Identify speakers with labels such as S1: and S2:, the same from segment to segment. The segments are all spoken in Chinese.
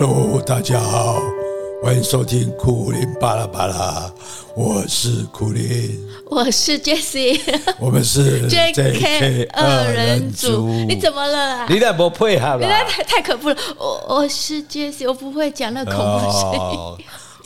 S1: Hello，大家好，欢迎收听苦林巴拉巴拉，我是苦林，
S2: 我是 Jessie，
S1: 我们是
S2: JK 二人组。你怎么了啊？
S1: 你那不配合了？
S2: 你那太太可怖了。我我是 Jessie，我不会讲那恐怖声音。哦，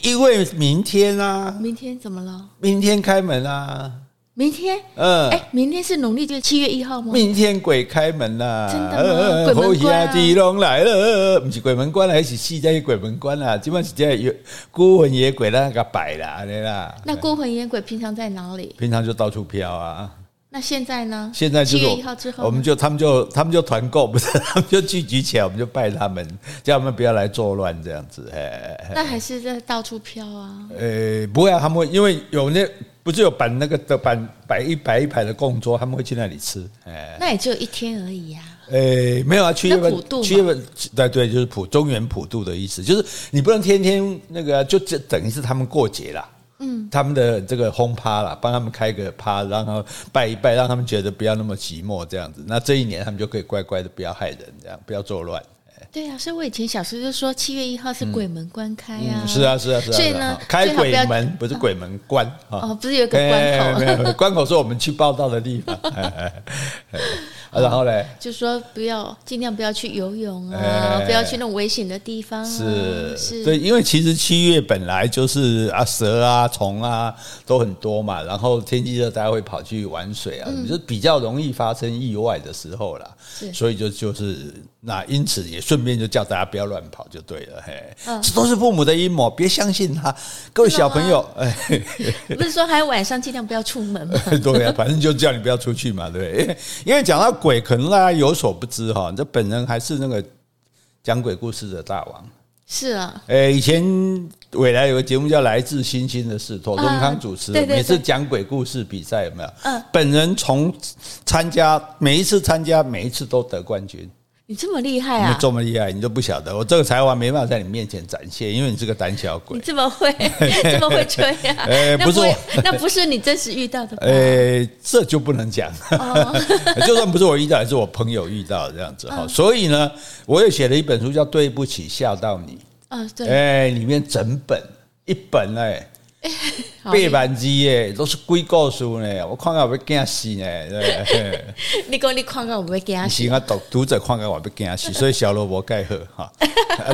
S1: 因为明天啊，
S2: 明天怎么了？
S1: 明天开门啊。
S2: 明天，嗯，哎，明天是农历就七月一号吗？
S1: 明天鬼开门啦！
S2: 真的吗？鬼门关
S1: 来了，不是鬼门关，还是戏在鬼门关啦。基本上是在有孤魂野鬼那个摆啦，对啦。
S2: 那孤魂野鬼平常在哪里？
S1: 平常就到处飘啊。
S2: 那现在呢？
S1: 现在就
S2: 七月一号之后，
S1: 我们就他们就他们就团购，不 是他们就聚集起来，我们就拜他们，叫他们不要来作乱这样子。哎，
S2: 那还是在到处飘啊？
S1: 呃，不会啊，他们会因为有那。不是有摆那个的摆摆一摆一排的供桌，他们会去那里吃。哎，
S2: 那也只有一天而已呀。
S1: 哎，没有啊，去月份，去月份，对对，就是普中原普渡的意思，就是你不能天天那个，就这等于是他们过节啦。嗯，他们的这个轰趴啦，帮他们开个趴，然后拜一拜，让他们觉得不要那么寂寞这样子。那这一年他们就可以乖乖的不要害人，这样不要作
S2: 乱。对、啊，所以我以前小时候就说七月一号是鬼门关开啊，
S1: 嗯嗯、是啊是啊是啊，所以呢，开鬼门不是鬼门关啊，
S2: 哦，不是有个关口，
S1: 没有关口是我们去报道的地方。然后嘞，
S2: 就说不要尽量不要去游泳啊，不要去那种危险的地方。
S1: 是是，对，因为其实七月本来就是啊蛇啊虫啊都很多嘛，然后天气热，大家会跑去玩水啊，就是比较容易发生意外的时候啦。所以就就是那因此也顺便就叫大家不要乱跑就对了。嘿，这都是父母的阴谋，别相信他。各位小朋友，哎，
S2: 不是说还有晚上尽量不要出门吗？
S1: 对呀，反正就叫你不要出去嘛，对。因为讲到。鬼可能大家有所不知哈，这本人还是那个讲鬼故事的大王。
S2: 是啊，
S1: 诶，以前未来有个节目叫《来自星星的事》，左宗康主持，每次讲鬼故事比赛有没有？嗯，本人从参加每一次参加每一次都得冠军。
S2: 你这么厉害啊！
S1: 你这么厉害，你都不晓得。我这个才华没办法在你面前展现，因为你是个胆小鬼。
S2: 你这么会，这么会吹呀？哎，不是我，那不是你真实遇到的。
S1: 哎，这就不能讲。就算不是我遇到，也是我朋友遇到的这样子哈。所以呢，我也写了一本书，叫《对不起吓到你》。啊，对。哎，里面整本一本哎。八万字耶，都是鬼故事呢。我看到我要惊死呢。
S2: 你讲你看到我要惊死。
S1: 是啊，读读者看到我要惊死，所以小萝卜盖好哈。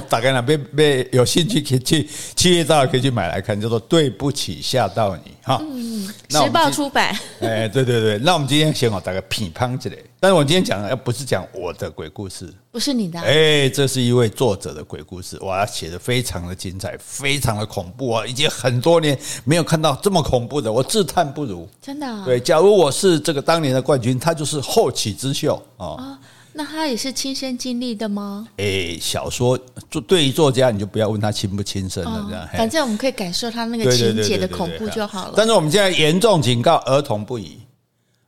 S1: 大概呢，别别有兴趣可以去七月到可以去买来看，叫做对不起吓到你哈。嗯，
S2: 时报出版。
S1: 哎，对对对，那我们今天先好大概乒乓之类。但是我今天讲的，要不是讲我的鬼故事，
S2: 不是你的，
S1: 哎，这是一位作者的鬼故事，哇，写的非常的精彩，非常的恐怖啊！已经很多年没有看到这么恐怖的，我自叹不如。
S2: 真的啊？
S1: 对，假如我是这个当年的冠军，他就是后起之秀啊。哦，
S2: 那他也是亲身经历的吗？
S1: 哎，小说作对于作家，你就不要问他亲不亲身了，这样，
S2: 反正我们可以感受他那个情节的恐怖就好了。
S1: 但是我们现在严重警告儿童不宜。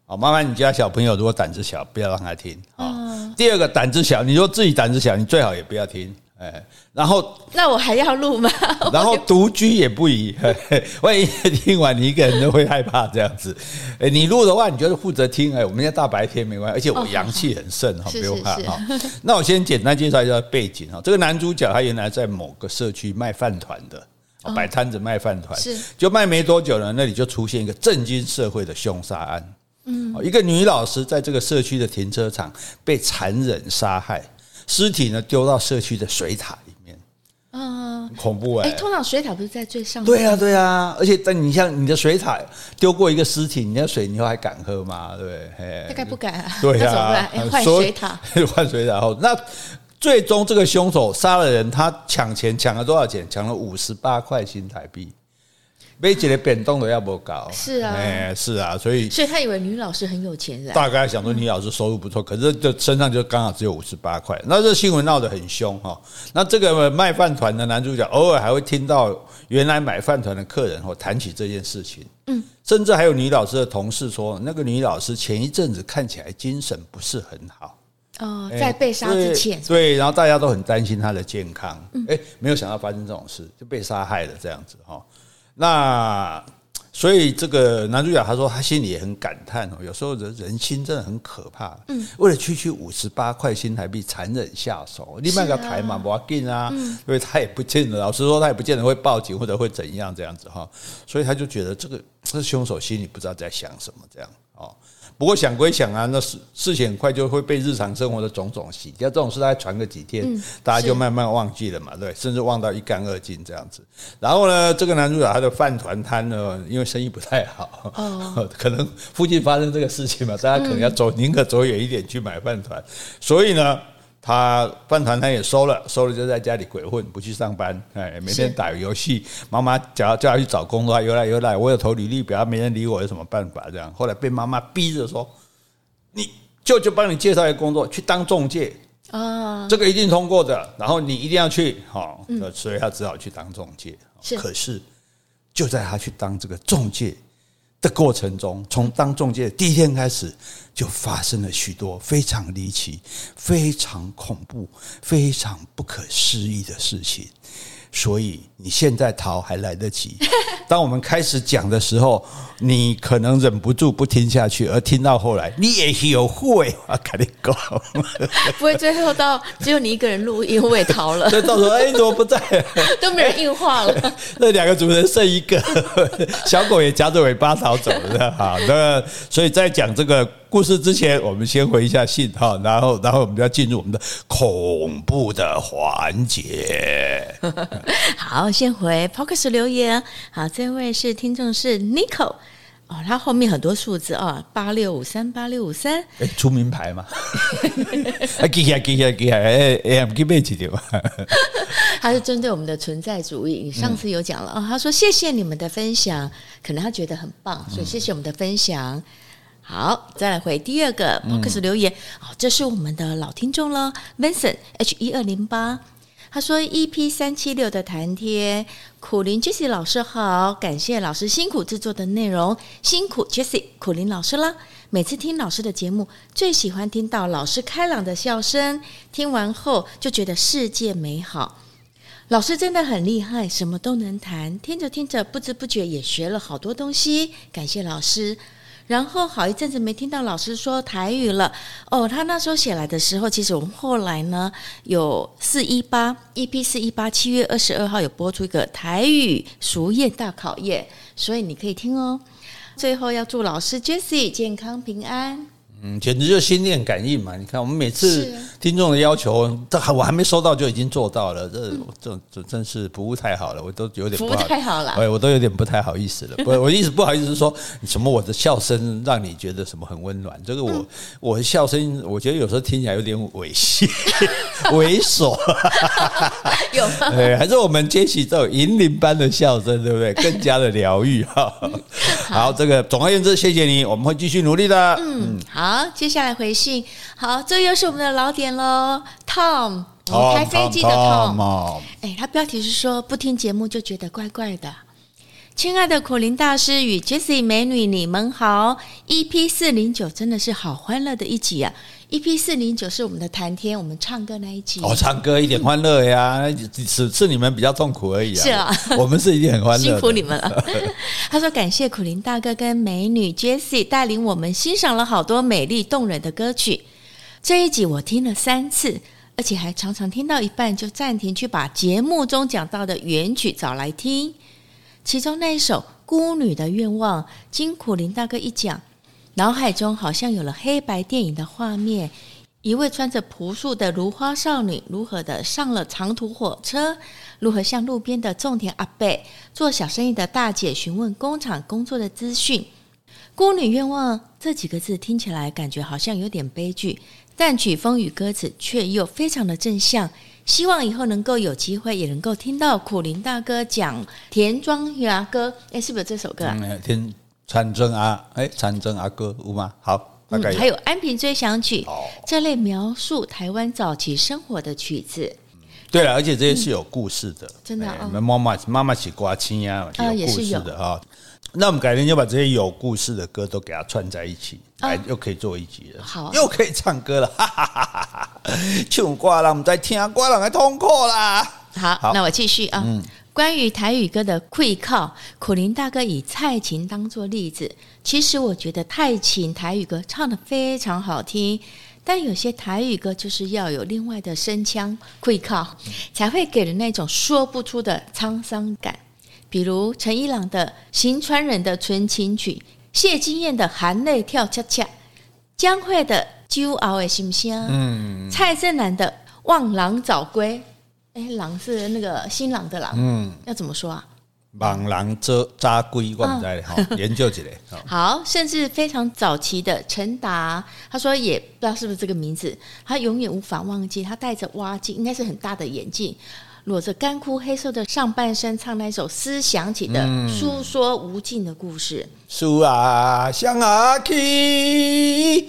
S1: 好，麻烦，你家小朋友如果胆子小，不要让他听啊。第二个，胆子小，你说自己胆子小，你最好也不要听。哎，然后
S2: 那我还要录吗？
S1: 然后独居也不宜，万一听完你一个人都会害怕这样子。哎，你录的话，你就是负责听。哎，我们家大白天没关系，而且我阳气很盛哈，不用怕哈。那我先简单介绍一下背景哈。这个男主角他原来在某个社区卖饭团的，摆摊子卖饭团，是就卖没多久呢，那里就出现一个震惊社会的凶杀案。嗯，一个女老师在这个社区的停车场被残忍杀害，尸体呢丢到社区的水塔里面，嗯，恐怖哎！哎，
S2: 通常水塔不是在最上面？
S1: 对啊，对啊，而且但你像你的水塔丢过一个尸体，你那水你以后还敢喝吗？对不对？
S2: 大概不敢啊。
S1: 对啊，
S2: 换水塔，
S1: 换水塔后，那最终这个凶手杀了人，他抢钱抢了多少钱？抢了五十八块新台币。每几个变动都要不高，
S2: 是啊，
S1: 哎，是啊，所以
S2: 所以他以为女老师很有钱人，
S1: 大概想说女老师收入不错，可是就身上就刚好只有五十八块。那这新闻闹得很凶哈。那这个卖饭团的男主角偶尔还会听到原来买饭团的客人或谈起这件事情，嗯，甚至还有女老师的同事说，那个女老师前一阵子看起来精神不是很好，
S2: 哦，在被杀之前，
S1: 对，然后大家都很担心她的健康，哎，没有想到发生这种事，就被杀害了这样子哈。那所以这个男主角他说他心里也很感叹哦，有时候人人心真的很可怕。嗯，为了区区五十八块新台币残忍下手，另外一个台嘛不要紧啊，因为他也不见得，老实说他也不见得会报警或者会怎样这样子哈，所以他就觉得这个这凶手心里不知道在想什么这样哦。不过想归想啊，那事事情很快就会被日常生活的种种洗掉。这种事大概传个几天，嗯、大家就慢慢忘记了嘛，对，甚至忘到一干二净这样子。然后呢，这个男主角他的饭团摊呢，因为生意不太好，哦、可能附近发生这个事情嘛，大家可能要走，宁可走远一点去买饭团，所以呢。他饭团他也收了，收了就在家里鬼混，不去上班，哎，每天打游戏。妈妈叫叫他去找工作，有来有来，我有投履历表，没人理我，有什么办法？这样，后来被妈妈逼着说：“你舅舅帮你介绍一个工作，去当中介啊，这个一定通过的。然后你一定要去，好，所以他只好去当中介。可是就在他去当这个中介的过程中，从当中介第一天开始，就发生了许多非常离奇、非常恐怖、非常不可思议的事情。所以你现在逃还来得及。当我们开始讲的时候，你可能忍不住不听下去，而听到后来，你也有会啊，肯定够，
S2: 不会最后到只有你一个人录音，我也逃了。
S1: 所以到时候哎，怎么不在？
S2: 都没人应话了。
S1: 那两个主持人剩一个，小狗也夹着尾巴逃走了。好，那所以在讲这个。故事之前，我们先回一下信哈，然后，然后我们就要进入我们的恐怖的环节。
S2: 好，先回 Podcast 留言。好，这位是听众是 Nico 哦，他后面很多数字啊，八六五三八六五三。哎，
S1: 出名牌嘛？啊，记起来，记起来，记起来。哎哎，不记背起掉。
S2: 他是针对我们的存在主义，你上次有讲了啊、嗯哦。他说谢谢你们的分享，可能他觉得很棒，所以谢谢我们的分享。嗯好，再来回第二个 Podcast 留言。哦、嗯，这是我们的老听众了，Vincent H 一二零八。他说：“EP 三七六的谈天，苦林 Jesse 老师好，感谢老师辛苦制作的内容，辛苦 Jesse 苦林老师啦。每次听老师的节目，最喜欢听到老师开朗的笑声，听完后就觉得世界美好。老师真的很厉害，什么都能谈，听着听着，不知不觉也学了好多东西。感谢老师。”然后好一阵子没听到老师说台语了哦，他那时候写来的时候，其实我们后来呢有四一八 EP 四一八七月二十二号有播出一个台语熟宴大考验，所以你可以听哦。最后要祝老师 Jessie 健康平安。
S1: 嗯，简直就是心电感应嘛！你看，我们每次听众的要求，这还我还没收到就已经做到了，这 这这真是服务太好了，我都有点不好
S2: 服务太好了，
S1: 哎，我都有点不太好意思了。不，我意思不好意思是说什么我的笑声让你觉得什么很温暖，这个我我的笑声，我觉得有时候听起来有点猥亵、猥琐，
S2: 有吗？
S1: 对，还是我们接起这种银铃般的笑声，对不对？更加的疗愈哈。好，这个总而言之，谢谢你，我们会继续努力的。
S2: 嗯，好。好，接下来回信。好，这又是我们的老点喽，Tom，我们开飞机的 Tom。哎，他标题是说不听节目就觉得怪怪的。亲爱的苦林大师与 Jessie 美女，你们好。EP 四零九真的是好欢乐的一集啊。EP 四零九是我们的谈天，我们唱歌那一集。
S1: 哦，唱歌一点欢乐呀，是是你们比较痛苦而已啊。
S2: 是啊，
S1: 我们是一定很欢乐，
S2: 辛苦你们了。他说感谢苦林大哥跟美女 Jessie 带领我们欣赏了好多美丽动人的歌曲。这一集我听了三次，而且还常常听到一半就暂停去把节目中讲到的原曲找来听。其中那一首《孤女的愿望》，经苦林大哥一讲。脑海中好像有了黑白电影的画面，一位穿着朴素的如花少女，如何的上了长途火车，如何向路边的种田阿伯、做小生意的大姐询问工厂工作的资讯。孤女愿望这几个字听起来感觉好像有点悲剧，但曲风与歌词却又非常的正向。希望以后能够有机会，也能够听到苦林大哥讲《田庄牙歌》。哎，是不是这首歌啊？
S1: 田。长征啊，哎，长征阿哥有吗？好，大概、
S2: 嗯、还有《安平追想曲》哦、这类描述台湾早期生活的曲子。
S1: 对了，而且这些是有故事的，嗯、
S2: 真的。
S1: 我们妈妈妈妈起瓜青呀，有故事的哈。那我们改天就把这些有故事的歌都给它串在一起，哎、哦，又可以做一集了。
S2: 好，
S1: 又可以唱歌了，哈哈哈哈哈！唱歌人在听，歌人在痛苦啦。
S2: 好，好那我继续啊。嗯关于台语歌的会靠，苦林大哥以蔡琴当做例子。其实我觉得蔡琴台语歌唱得非常好听，但有些台语歌就是要有另外的声腔会靠，才会给人那种说不出的沧桑感。比如陈一郎的《行船人的纯情曲》，谢金燕的《含泪跳恰恰》，江蕙的《酒后的心声》，嗯，蔡振南的《望郎早归》。哎，郎是那个新郎的狼，嗯，要怎么说啊？
S1: 莽狼遮扎龟，我们在哈研究起来。
S2: 好，甚至非常早期的陈达，他说也不知道是不是这个名字，他永远无法忘记，他戴着蛙镜，应该是很大的眼镜，裸着干枯黑色的上半身，唱那首《思想起》的诉说无尽的故事。
S1: 树、嗯、啊，向啊去。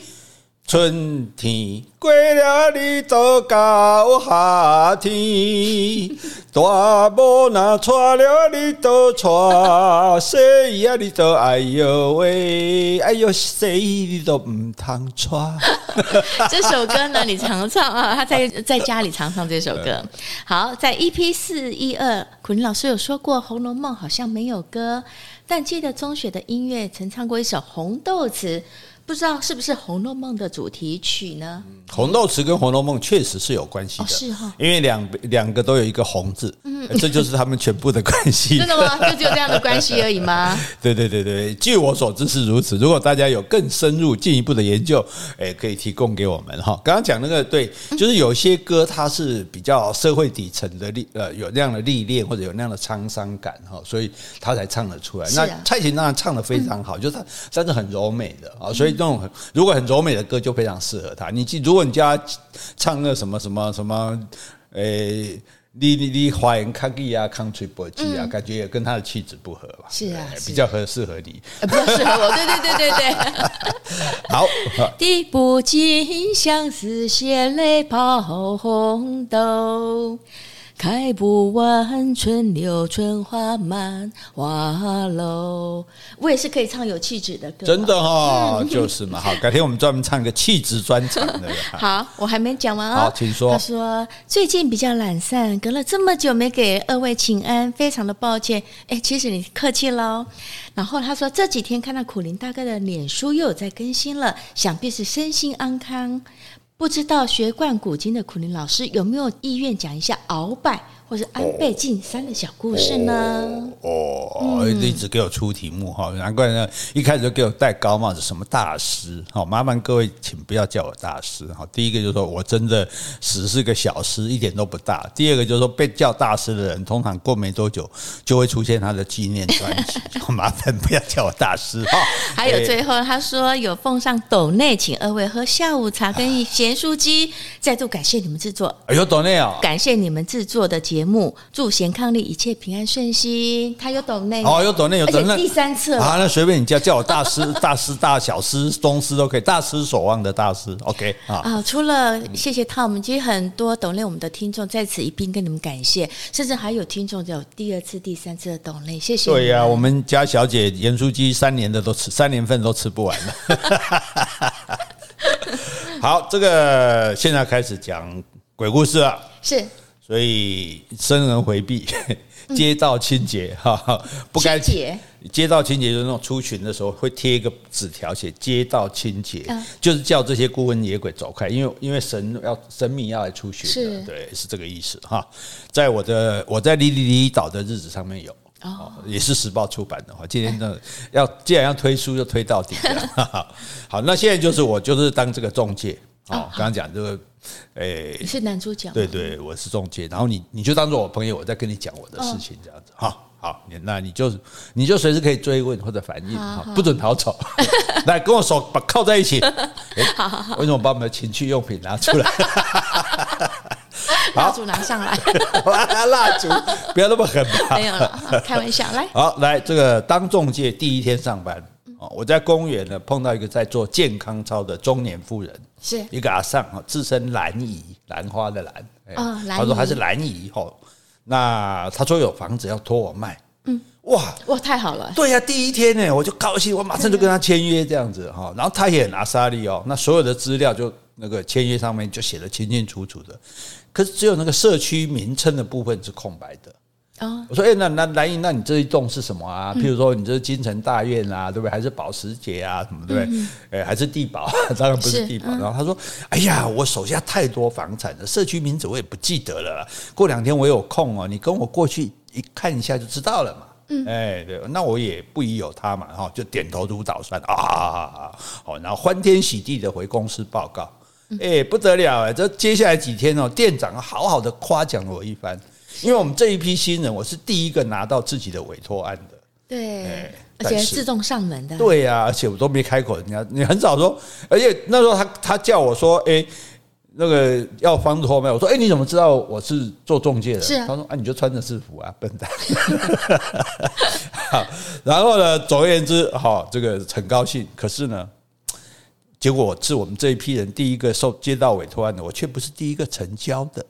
S1: 春天过了，你就到夏天。大步那错了，你就错。谁呀？你就哎呦喂，哎呦谁？你都唔通错。
S2: 这首歌呢，你常唱啊？他在在家里常唱这首歌。好，在 EP 四一二，苦林老师有说过，《红楼梦》好像没有歌，但记得中学的音乐曾唱过一首《红豆词》。不知道是不是《红楼梦》的主题曲呢？
S1: 《红豆词》跟《红楼梦》确实是有关系的，
S2: 是哈，
S1: 因为两两个都有一个“红”字，嗯，这就是他们全部的关系。
S2: 真的吗？就只有这样的关系而已吗？
S1: 对对对对，据我所知是如此。如果大家有更深入、进一步的研究，哎，可以提供给我们哈。刚刚讲那个对，就是有些歌它是比较社会底层的历呃，有那样的历练或者有那样的沧桑感哈，所以他才唱得出来。那蔡琴当然唱得非常好，就是他但是很柔美的啊，所以。这种如果很柔美的歌就非常适合他。你记，如果你叫他唱那什么什么什么，诶、欸，你你你花言卡吉啊，country 啊，感觉也跟他的气质不合吧？
S2: 是啊，
S1: 比较合适合你，
S2: 比较适合我。对对对对对。
S1: 好，
S2: 滴不尽相思血泪抛红豆。开不完春柳春花满花楼，我也是可以唱有气质的歌，
S1: 真的哈、哦，就是嘛。好，改天我们专门唱一个气质专场。
S2: 好，我还没讲完啊、哦。
S1: 好，请说。
S2: 他说最近比较懒散，隔了这么久没给二位请安，非常的抱歉。哎，其实你客气喽。然后他说这几天看到苦林大哥的脸书又有在更新了，想必是身心安康。不知道学贯古今的苦林老师有没有意愿讲一下鳌拜或是安倍晋三的小故事呢？
S1: 哦，一直给我出题目哈，难怪呢，一开始就给我戴高帽子，什么大师？好，麻烦各位请不要叫我大师。好，第一个就是说我真的只是个小师，一点都不大。第二个就是说被叫大师的人，通常过没多久就会出现他的纪念专辑。麻烦不要叫我大师哈。
S2: 还有最后他说有奉上斗内，请二位喝下午茶跟。咸酥鸡，再度感谢你们制作。
S1: 哎呦，斗内哦！
S2: 感谢你们制作的节目，祝贤伉俪一切平安顺心。他有抖内
S1: 哦，有抖内有抖内，
S2: 第三次
S1: 啊，那随便你叫，叫我大师、大师、大小师、宗师都可以，大师所望的大师。OK 啊
S2: 啊！除了谢谢他，我们其实很多抖内我们的听众在此一并跟你们感谢，甚至还有听众有第二次、第三次的抖内，谢谢。
S1: 对呀、啊，我们家小姐盐酥鸡三年的都吃，三年份都吃不完了。好，这个现在开始讲鬼故事了。
S2: 是，
S1: 所以生人回避，街道清洁哈、哈，不该
S2: 洁。
S1: 街道清洁就是那种出巡的时候会贴一个纸条，写街道清洁、嗯，就是叫这些孤魂野鬼走开，因为因为神要神明要来出巡的，对，是这个意思哈。在我的我在里里里岛的日子上面有。哦，也是时报出版的话，今天呢要既然要推书，就推到底。好，那现在就是我就是当这个中介。哦，刚刚讲这个，诶，
S2: 你是男主角，
S1: 对对，我是中介。然后你你就当做我朋友，我在跟你讲我的事情，这样子。好，好，那你就你就随时可以追问或者反应，不准逃走。来，跟我手把靠在一起。好好好，为什么把我们的情趣用品拿出来？
S2: 蜡烛拿上来，
S1: 蜡烛不要那么狠吧？
S2: 没有了，开玩笑。来，
S1: 好来，这个当中介第一天上班，哦，我在公园呢碰到一个在做健康操的中年妇人，
S2: 是。
S1: 一个阿桑，自称兰姨，兰花的兰，哦，他说他是兰姨，吼，那他说有房子要托我卖，嗯，哇。
S2: 哇，太好了，
S1: 对呀，第一天呢我就高兴，我马上就跟他签约这样子哈，然后他也很阿莎力哦，那所有的资料就那个签约上面就写的清清楚楚的。可是只有那个社区名称的部分是空白的
S2: 哦，
S1: 我说，哎，那那兰姨，那你这一栋是什么啊？譬如说，你这是京城大院啊，对不对？还是保时捷啊，什么对不对？哎，还是地保？当然不是地堡。然后他说，哎呀，我手下太多房产了，社区名字我也不记得了。过两天我有空哦，你跟我过去一看一下就知道了嘛。嗯，哎，对，那我也不疑有他嘛，哈，就点头如捣蒜啊，好，然后欢天喜地的回公司报告，哎，不得了哎，这接下来几天哦，店长好好的夸奖了我一番。因为我们这一批新人，我是第一个拿到自己的委托案的，
S2: 对，而且自动上门的，
S1: 对呀、啊，而且我都没开口，人家你很少说，而且那时候他他叫我说，哎，那个要方子后面，我说，哎，你怎么知道我是做中介的？
S2: 是啊，
S1: 他说啊，你就穿着制服啊，笨蛋。好，然后呢，总而言之，好，这个很高兴，可是呢，结果是我们这一批人第一个受接到委托案的，我却不是第一个成交的。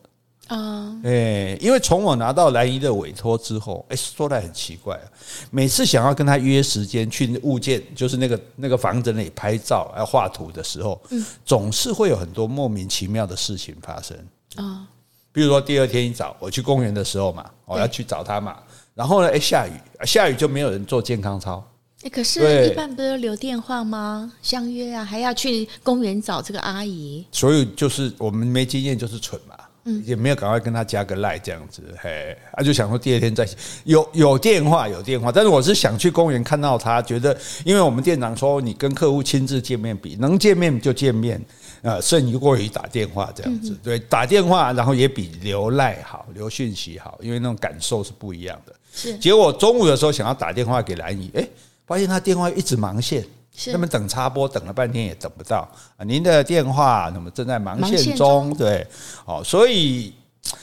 S1: 啊，哎，因为从我拿到兰姨的委托之后，哎，说来很奇怪啊，每次想要跟他约时间去物件，就是那个那个房子那里拍照、要画图的时候，嗯，总是会有很多莫名其妙的事情发生啊。比如说第二天一早我去公园的时候嘛，我要去找他嘛，然后呢，哎，下雨，下雨就没有人做健康操。
S2: 哎，可是一般不是留电话吗？相约啊，还要去公园找这个阿姨。
S1: 所以就是我们没经验，就是蠢嘛。嗯，也没有赶快跟他加个赖这样子，嘿，他就想说第二天再有有电话有电话，但是我是想去公园看到他，觉得因为我们店长说你跟客户亲自见面比能见面就见面，呃，胜于过于打电话这样子，对，打电话然后也比留赖好，留讯息好，因为那种感受是不一样的。是，结果中午的时候想要打电话给兰姨，哎，发现他电话一直忙线。那么等插播等了半天也等不到啊！您的电话那么正在忙线中，对，哦，所以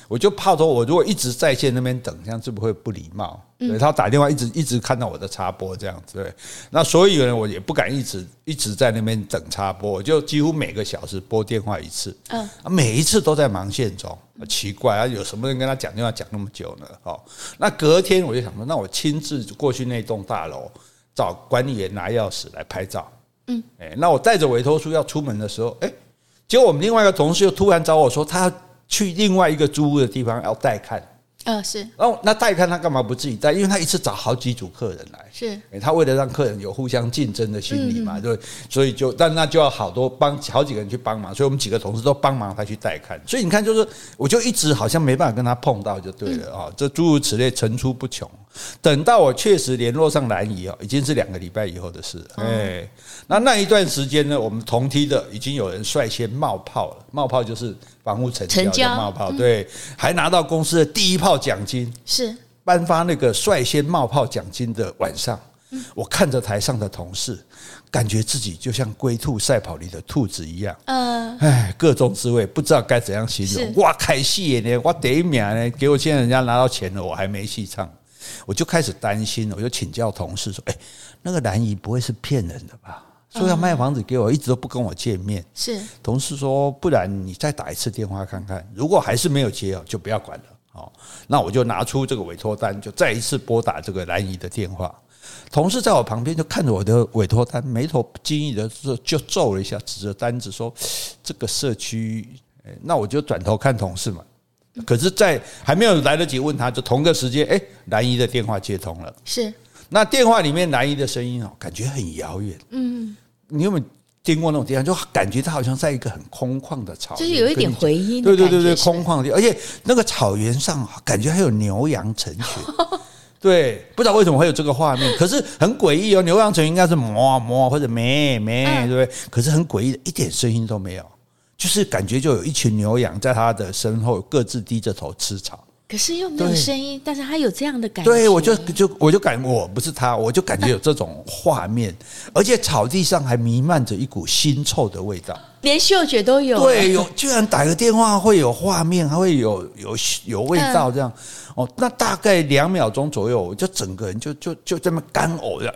S1: 我就怕说，我如果一直在线那边等，这样是不是会不礼貌？对，他打电话一直一直看到我的插播这样子，对，那所以呢，我也不敢一直一直在那边等插播，我就几乎每个小时拨电话一次，嗯，每一次都在忙线中，奇怪啊，有什么人跟他讲电话讲那么久呢？哦，那隔天我就想说，那我亲自过去那栋大楼。找管理员拿钥匙来拍照，嗯，哎，那我带着委托书要出门的时候，哎，结果我们另外一个同事又突然找我说，他去另外一个租屋的地方要带看。
S2: 嗯，是。
S1: 哦，那带看他干嘛不自己带？因为他一次找好几组客人来，
S2: 是。
S1: 他为了让客人有互相竞争的心理嘛，对，所以就，但那就要好多帮好几个人去帮忙，所以我们几个同事都帮忙他去带看。所以你看，就是我就一直好像没办法跟他碰到，就对了啊。这诸如此类层出不穷。等到我确实联络上兰姨哦，已经是两个礼拜以后的事了。哎，那那一段时间呢，我们同梯的已经有人率先冒泡了，冒泡就是。房屋成交的冒泡，对，还拿到公司的第一炮奖金，是颁发那个率先冒泡奖金的晚上，我看着台上的同事，感觉自己就像龟兔赛跑里的兔子一样，嗯，哎，各种滋味，不知道该怎样形容。哇，开戏呢，我第一名呢，结果现在人家拿到钱了，我还没戏唱，我就开始担心了，我就请教同事说，哎，那个兰姨不会是骗人的吧？说要卖房子给我，一直都不跟我见面。是同事说，不然你再打一次电话看看，如果还是没有接哦，就不要管了。哦，那我就拿出这个委托单，就再一次拨打这个兰姨的电话。同事在我旁边就看着我的委托单，眉头不经意的就就皱了一下，指着单子说：“这个社区。”那我就转头看同事嘛。可是，在还没有来得及问他，就同个时间，哎，兰姨的电话接通了。是。那电话里面兰姨的声音哦，感觉很遥远。嗯，你有没有听过那种电话？就感觉他好像在一个很空旷的草原，
S2: 就是有一点回音。
S1: 对对对对，空旷的，而且那个草原上感觉还有牛羊成群。对，不知道为什么会有这个画面，可是很诡异哦。牛羊成群应该是哞哞或者咩咩，对不对？可是很诡异的，一点声音都没有，就是感觉就有一群牛羊在他的身后各自低着头吃草。
S2: 可是又没有声音，但是他有这样的感觉。
S1: 对，我就就我就感我不是他，我就感觉有这种画面，而且草地上还弥漫着一股腥臭的味道，
S2: 连嗅觉都有。
S1: 对，有居然打个电话会有画面，还会有有有味道这样。哦，那大概两秒钟左右，我就整个人就就就这么干呕的，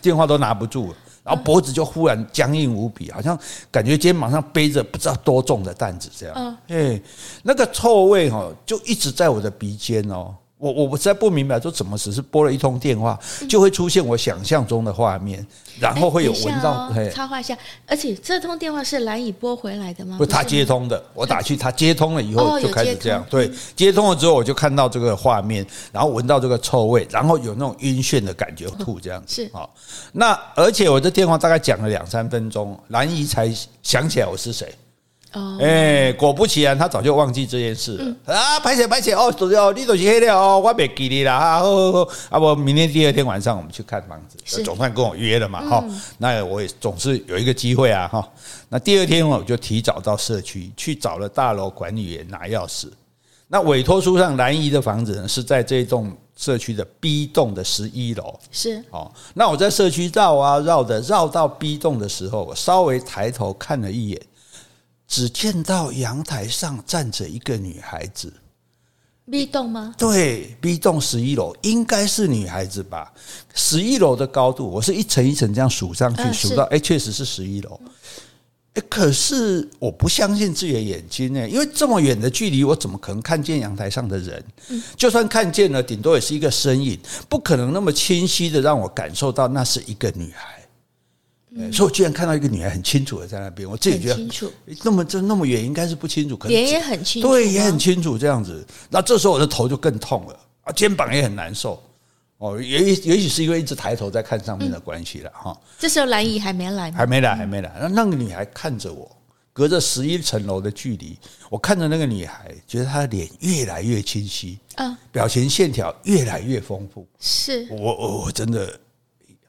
S1: 电话都拿不住。然后脖子就忽然僵硬无比，好像感觉肩膀上背着不知道多重的担子这样。哎，那个臭味哈，就一直在我的鼻尖哦，我我实在不明白，说怎么只是拨了一通电话，就会出现我想象中的画面，然后会有闻到。
S2: 插画一下，而且这通电话是兰姨拨回来的吗？
S1: 不，他接通的，我打去，他接通了以后就开始这样。对，接通了之后，我就看到这个画面，然后闻到这个臭味，然后有那种晕眩的感觉，吐这样子。是啊，那而且我这电话大概讲了两三分钟，兰姨才想起来我是谁。哦，哎，果不其然，他早就忘记这件事了、嗯、啊！拍写拍写哦，哦，你都是黑的哦，我别给你啦哈！好好好，啊，不，明天第二天晚上我们去看房子，是总算跟我约了嘛哈、嗯。那我也总是有一个机会啊哈。那第二天我就提早到社区去找了大楼管理员拿钥匙。那委托书上兰屿的房子呢是在这栋社区的 B 栋的十一楼。是哦，那我在社区绕啊绕的，绕到 B 栋的时候，我稍微抬头看了一眼。只见到阳台上站着一个女孩子
S2: ，B 栋吗？
S1: 对，B 栋十一楼应该是女孩子吧？十一楼的高度，我是一层一层这样数上去，数到哎，确实是十一楼。哎，可是我不相信自己的眼睛呢，因为这么远的距离，我怎么可能看见阳台上的人？就算看见了，顶多也是一个身影，不可能那么清晰的让我感受到那是一个女孩。所以我居然看到一个女孩很清楚的在那边，我自己觉得清楚。那么这那么远，应该是不清楚，可能脸
S2: 也很清楚，
S1: 对，也很清楚这样子。那这时候我的头就更痛了啊，肩膀也很难受。哦，也也许是因为一直抬头在看上面的关系了哈。
S2: 这时候兰姨还没来，
S1: 还没来，还没来。那那个女孩看着我，隔着十一层楼的距离，我看着那个女孩，觉得她的脸越来越清晰，嗯，表情线条越来越丰富。是我我我真的。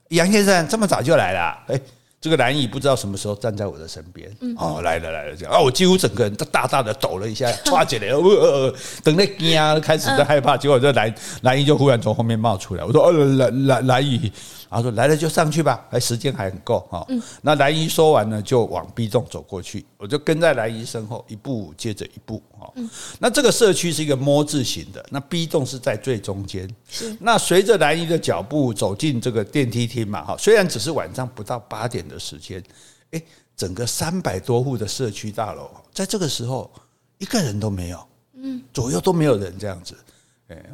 S1: 杨先生这么早就来了，哎，这个蓝姨不知道什么时候站在我的身边，哦，来了来了，这样。啊，我几乎整个人都大大的抖了一下，抓起来，呃，等那惊，开始在害怕，结果这蓝蓝姨就忽然从后面冒出来，我说，哦，兰兰兰屿。然后说来了就上去吧，哎，时间还很够哈。那兰姨说完呢，就往 B 栋走过去，我就跟在兰姨身后，一步接着一步哈。那这个社区是一个摸字形的，那 B 栋是在最中间。是。那随着兰姨的脚步走进这个电梯厅嘛，哈，虽然只是晚上不到八点的时间，哎，整个三百多户的社区大楼，在这个时候一个人都没有，嗯，左右都没有人这样子。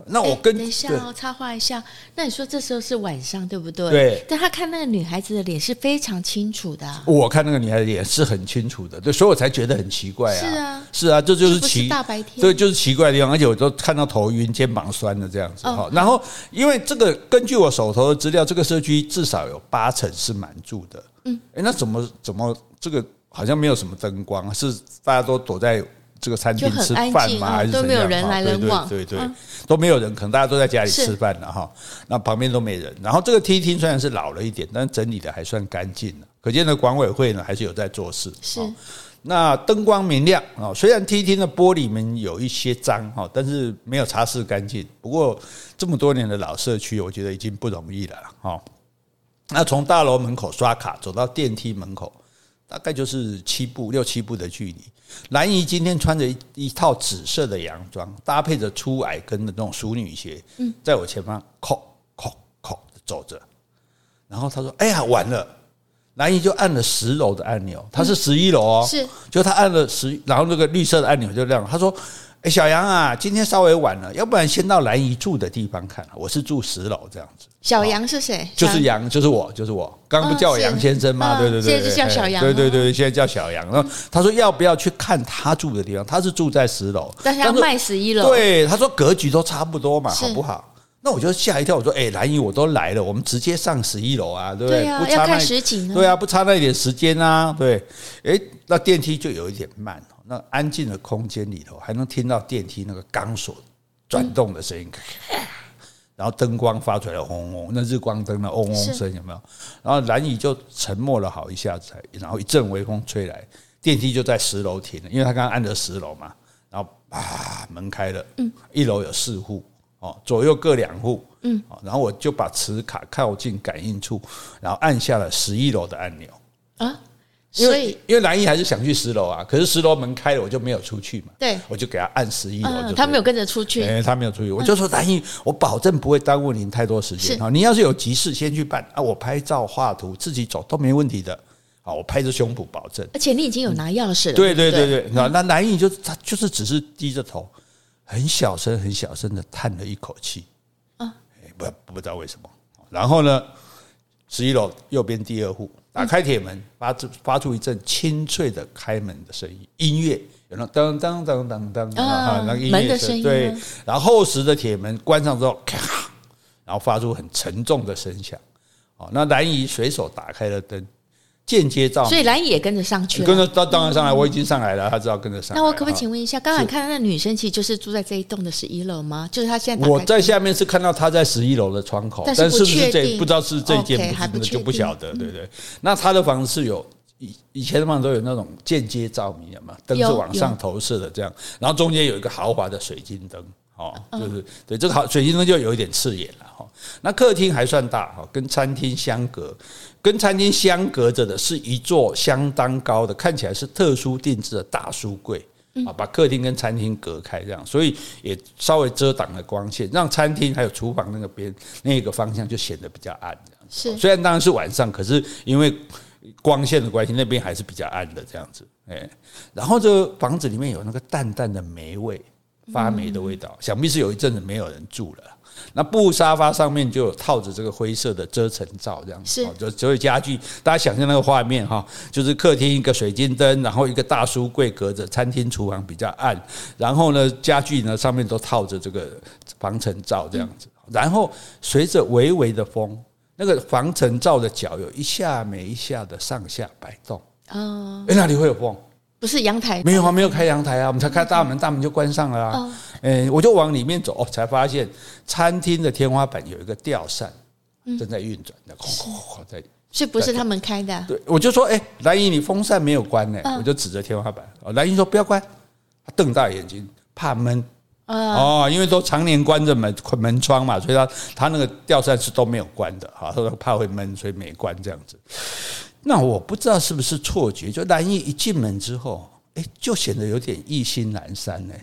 S1: 那我跟
S2: 等一下哦，插话一下。那你说这时候是晚上，对不对？
S1: 对。
S2: 但他看那个女孩子的脸是非常清楚的。
S1: 我看那个女孩子脸是很清楚的，对，所以我才觉得很奇怪啊。
S2: 是啊，
S1: 是啊，这就是奇
S2: 大白天，
S1: 对，就是奇怪的地方。而且我都看到头晕、肩膀酸的这样子。好，然后因为这个，根据我手头的资料，这个社区至少有八成是满住的。嗯。哎，那怎么怎么这个好像没有什么灯光，是大家都躲在。这个餐厅吃饭吗？还是？
S2: 都没有人来人往，
S1: 对对对，都没有人，可能大家都在家里吃饭了哈。那旁边都没人。然后这个梯厅虽然是老了一点，但整理的还算干净。可见的管委会呢，还是有在做事。是。那灯光明亮啊，虽然梯厅的玻璃门有一些脏哈，但是没有擦拭干净。不过这么多年的老社区，我觉得已经不容易了哈。那从大楼门口刷卡走到电梯门口，大概就是七步六七步的距离。兰姨今天穿着一一套紫色的洋装，搭配着粗矮跟的那种淑女鞋，在我前方，叩叩叩走着。然后他说：“哎呀，完了！”兰姨就按了十楼的按钮，他是十一楼哦，是，就他按了十，然后那个绿色的按钮就亮。他说。哎，小杨啊，今天稍微晚了，要不然先到兰姨住的地方看。我是住十楼这样子。
S2: 小杨是谁？
S1: 就是杨，就是我，就是我。刚刚不叫我杨先生吗？对对对，
S2: 现在就叫小杨。
S1: 对对对，现在叫小杨。然后他说要不要去看他住的地方？他是住在十楼，
S2: 但是要卖十一楼。
S1: 对，他说格局都差不多嘛，好不好？那我就吓一跳，我说哎，兰姨我都来了，我们直接上十一楼啊，对不对？不差那
S2: 实景。
S1: 对啊，不差那一点时间啊，对。哎，那电梯就有一点慢。那安静的空间里头，还能听到电梯那个钢索转动的声音，然后灯光发出来的轰轰，那日光灯的嗡嗡声有没有？然后蓝宇就沉默了好一下子，然后一阵微风吹来，电梯就在十楼停了，因为他刚刚按着十楼嘛，然后啊门开了，一楼有四户哦，左右各两户，嗯，然后我就把磁卡靠近感应处，然后按下了十一楼的按钮。啊。因为因为兰屿还是想去十楼啊，可是十楼门开了，我就没有出去嘛。对，我就给他按十一楼，
S2: 他没有跟着出去。
S1: 哎，他没有出去，我就说兰屿，我保证不会耽误您太多时间。啊，你要是有急事，先去办啊，我拍照画图自己走都没问题的。好，我拍着胸脯保证。
S2: 而且你已经有拿钥匙了。
S1: 对对对对，那兰屿就他就是只是低着头，很小声、很小声的叹了一口气。啊，不不知道为什么。然后呢，十一楼右边第二户打开铁门，发出发出一阵清脆的开门的声音，音乐有那当当当当当啊，那个音乐声对。然后厚实的铁门关上之后，咔，然后发出很沉重的声响。哦，那兰姨随手打开了灯。间接照明，
S2: 所以兰姨也跟着上去了。
S1: 跟着当当然上来，我已经上来了，他知道跟着上来。
S2: 那我可不可以请问一下，刚才看到那女生，其实就是住在这一栋的十一楼吗？就是她现
S1: 在我在下面是看到她在十一楼的窗口，但是不是这不知道是这间，不是就不晓得，对不对？那她的房子是有以以前的房子都有那种间接照明的嘛，灯是往上投射的这样，然后中间有一个豪华的水晶灯。哦，就是对这个好水晶灯就有一点刺眼了哈。那客厅还算大哈，跟餐厅相隔，跟餐厅相隔着的是一座相当高的，看起来是特殊定制的大书柜啊，把客厅跟餐厅隔开这样，所以也稍微遮挡了光线，让餐厅还有厨房那个边那个方向就显得比较暗。是，虽然当然是晚上，可是因为光线的关系，那边还是比较暗的这样子。哎，然后这个房子里面有那个淡淡的霉味。发霉的味道，想必是有一阵子没有人住了。那布沙发上面就有套着这个灰色的遮尘罩，这样子，就所有家具，大家想象那个画面哈，就是客厅一个水晶灯，然后一个大书柜隔着餐厅厨房比较暗，然后呢家具呢上面都套着这个防尘罩这样子，然后随着微微的风，那个防尘罩的角有一下没一下的上下摆动。哦，哎，那里会有风？
S2: 不是阳台，
S1: 没有啊，没有开阳台啊，我们才开大门，大门就关上了啊。嗯，我就往里面走，才发现餐厅的天花板有一个吊扇正在运转的，在。
S2: 所以不是他们开的。
S1: 对，我就说，哎，兰姨，你风扇没有关呢？我就指着天花板。兰姨说不要关，瞪大眼睛，怕闷。哦，因为都常年关着门门窗嘛，所以他他那个吊扇是都没有关的，哈，他说怕会闷，所以没关这样子。那我不知道是不是错觉，就兰姨一进门之后，哎，就显得有点意兴阑珊呢。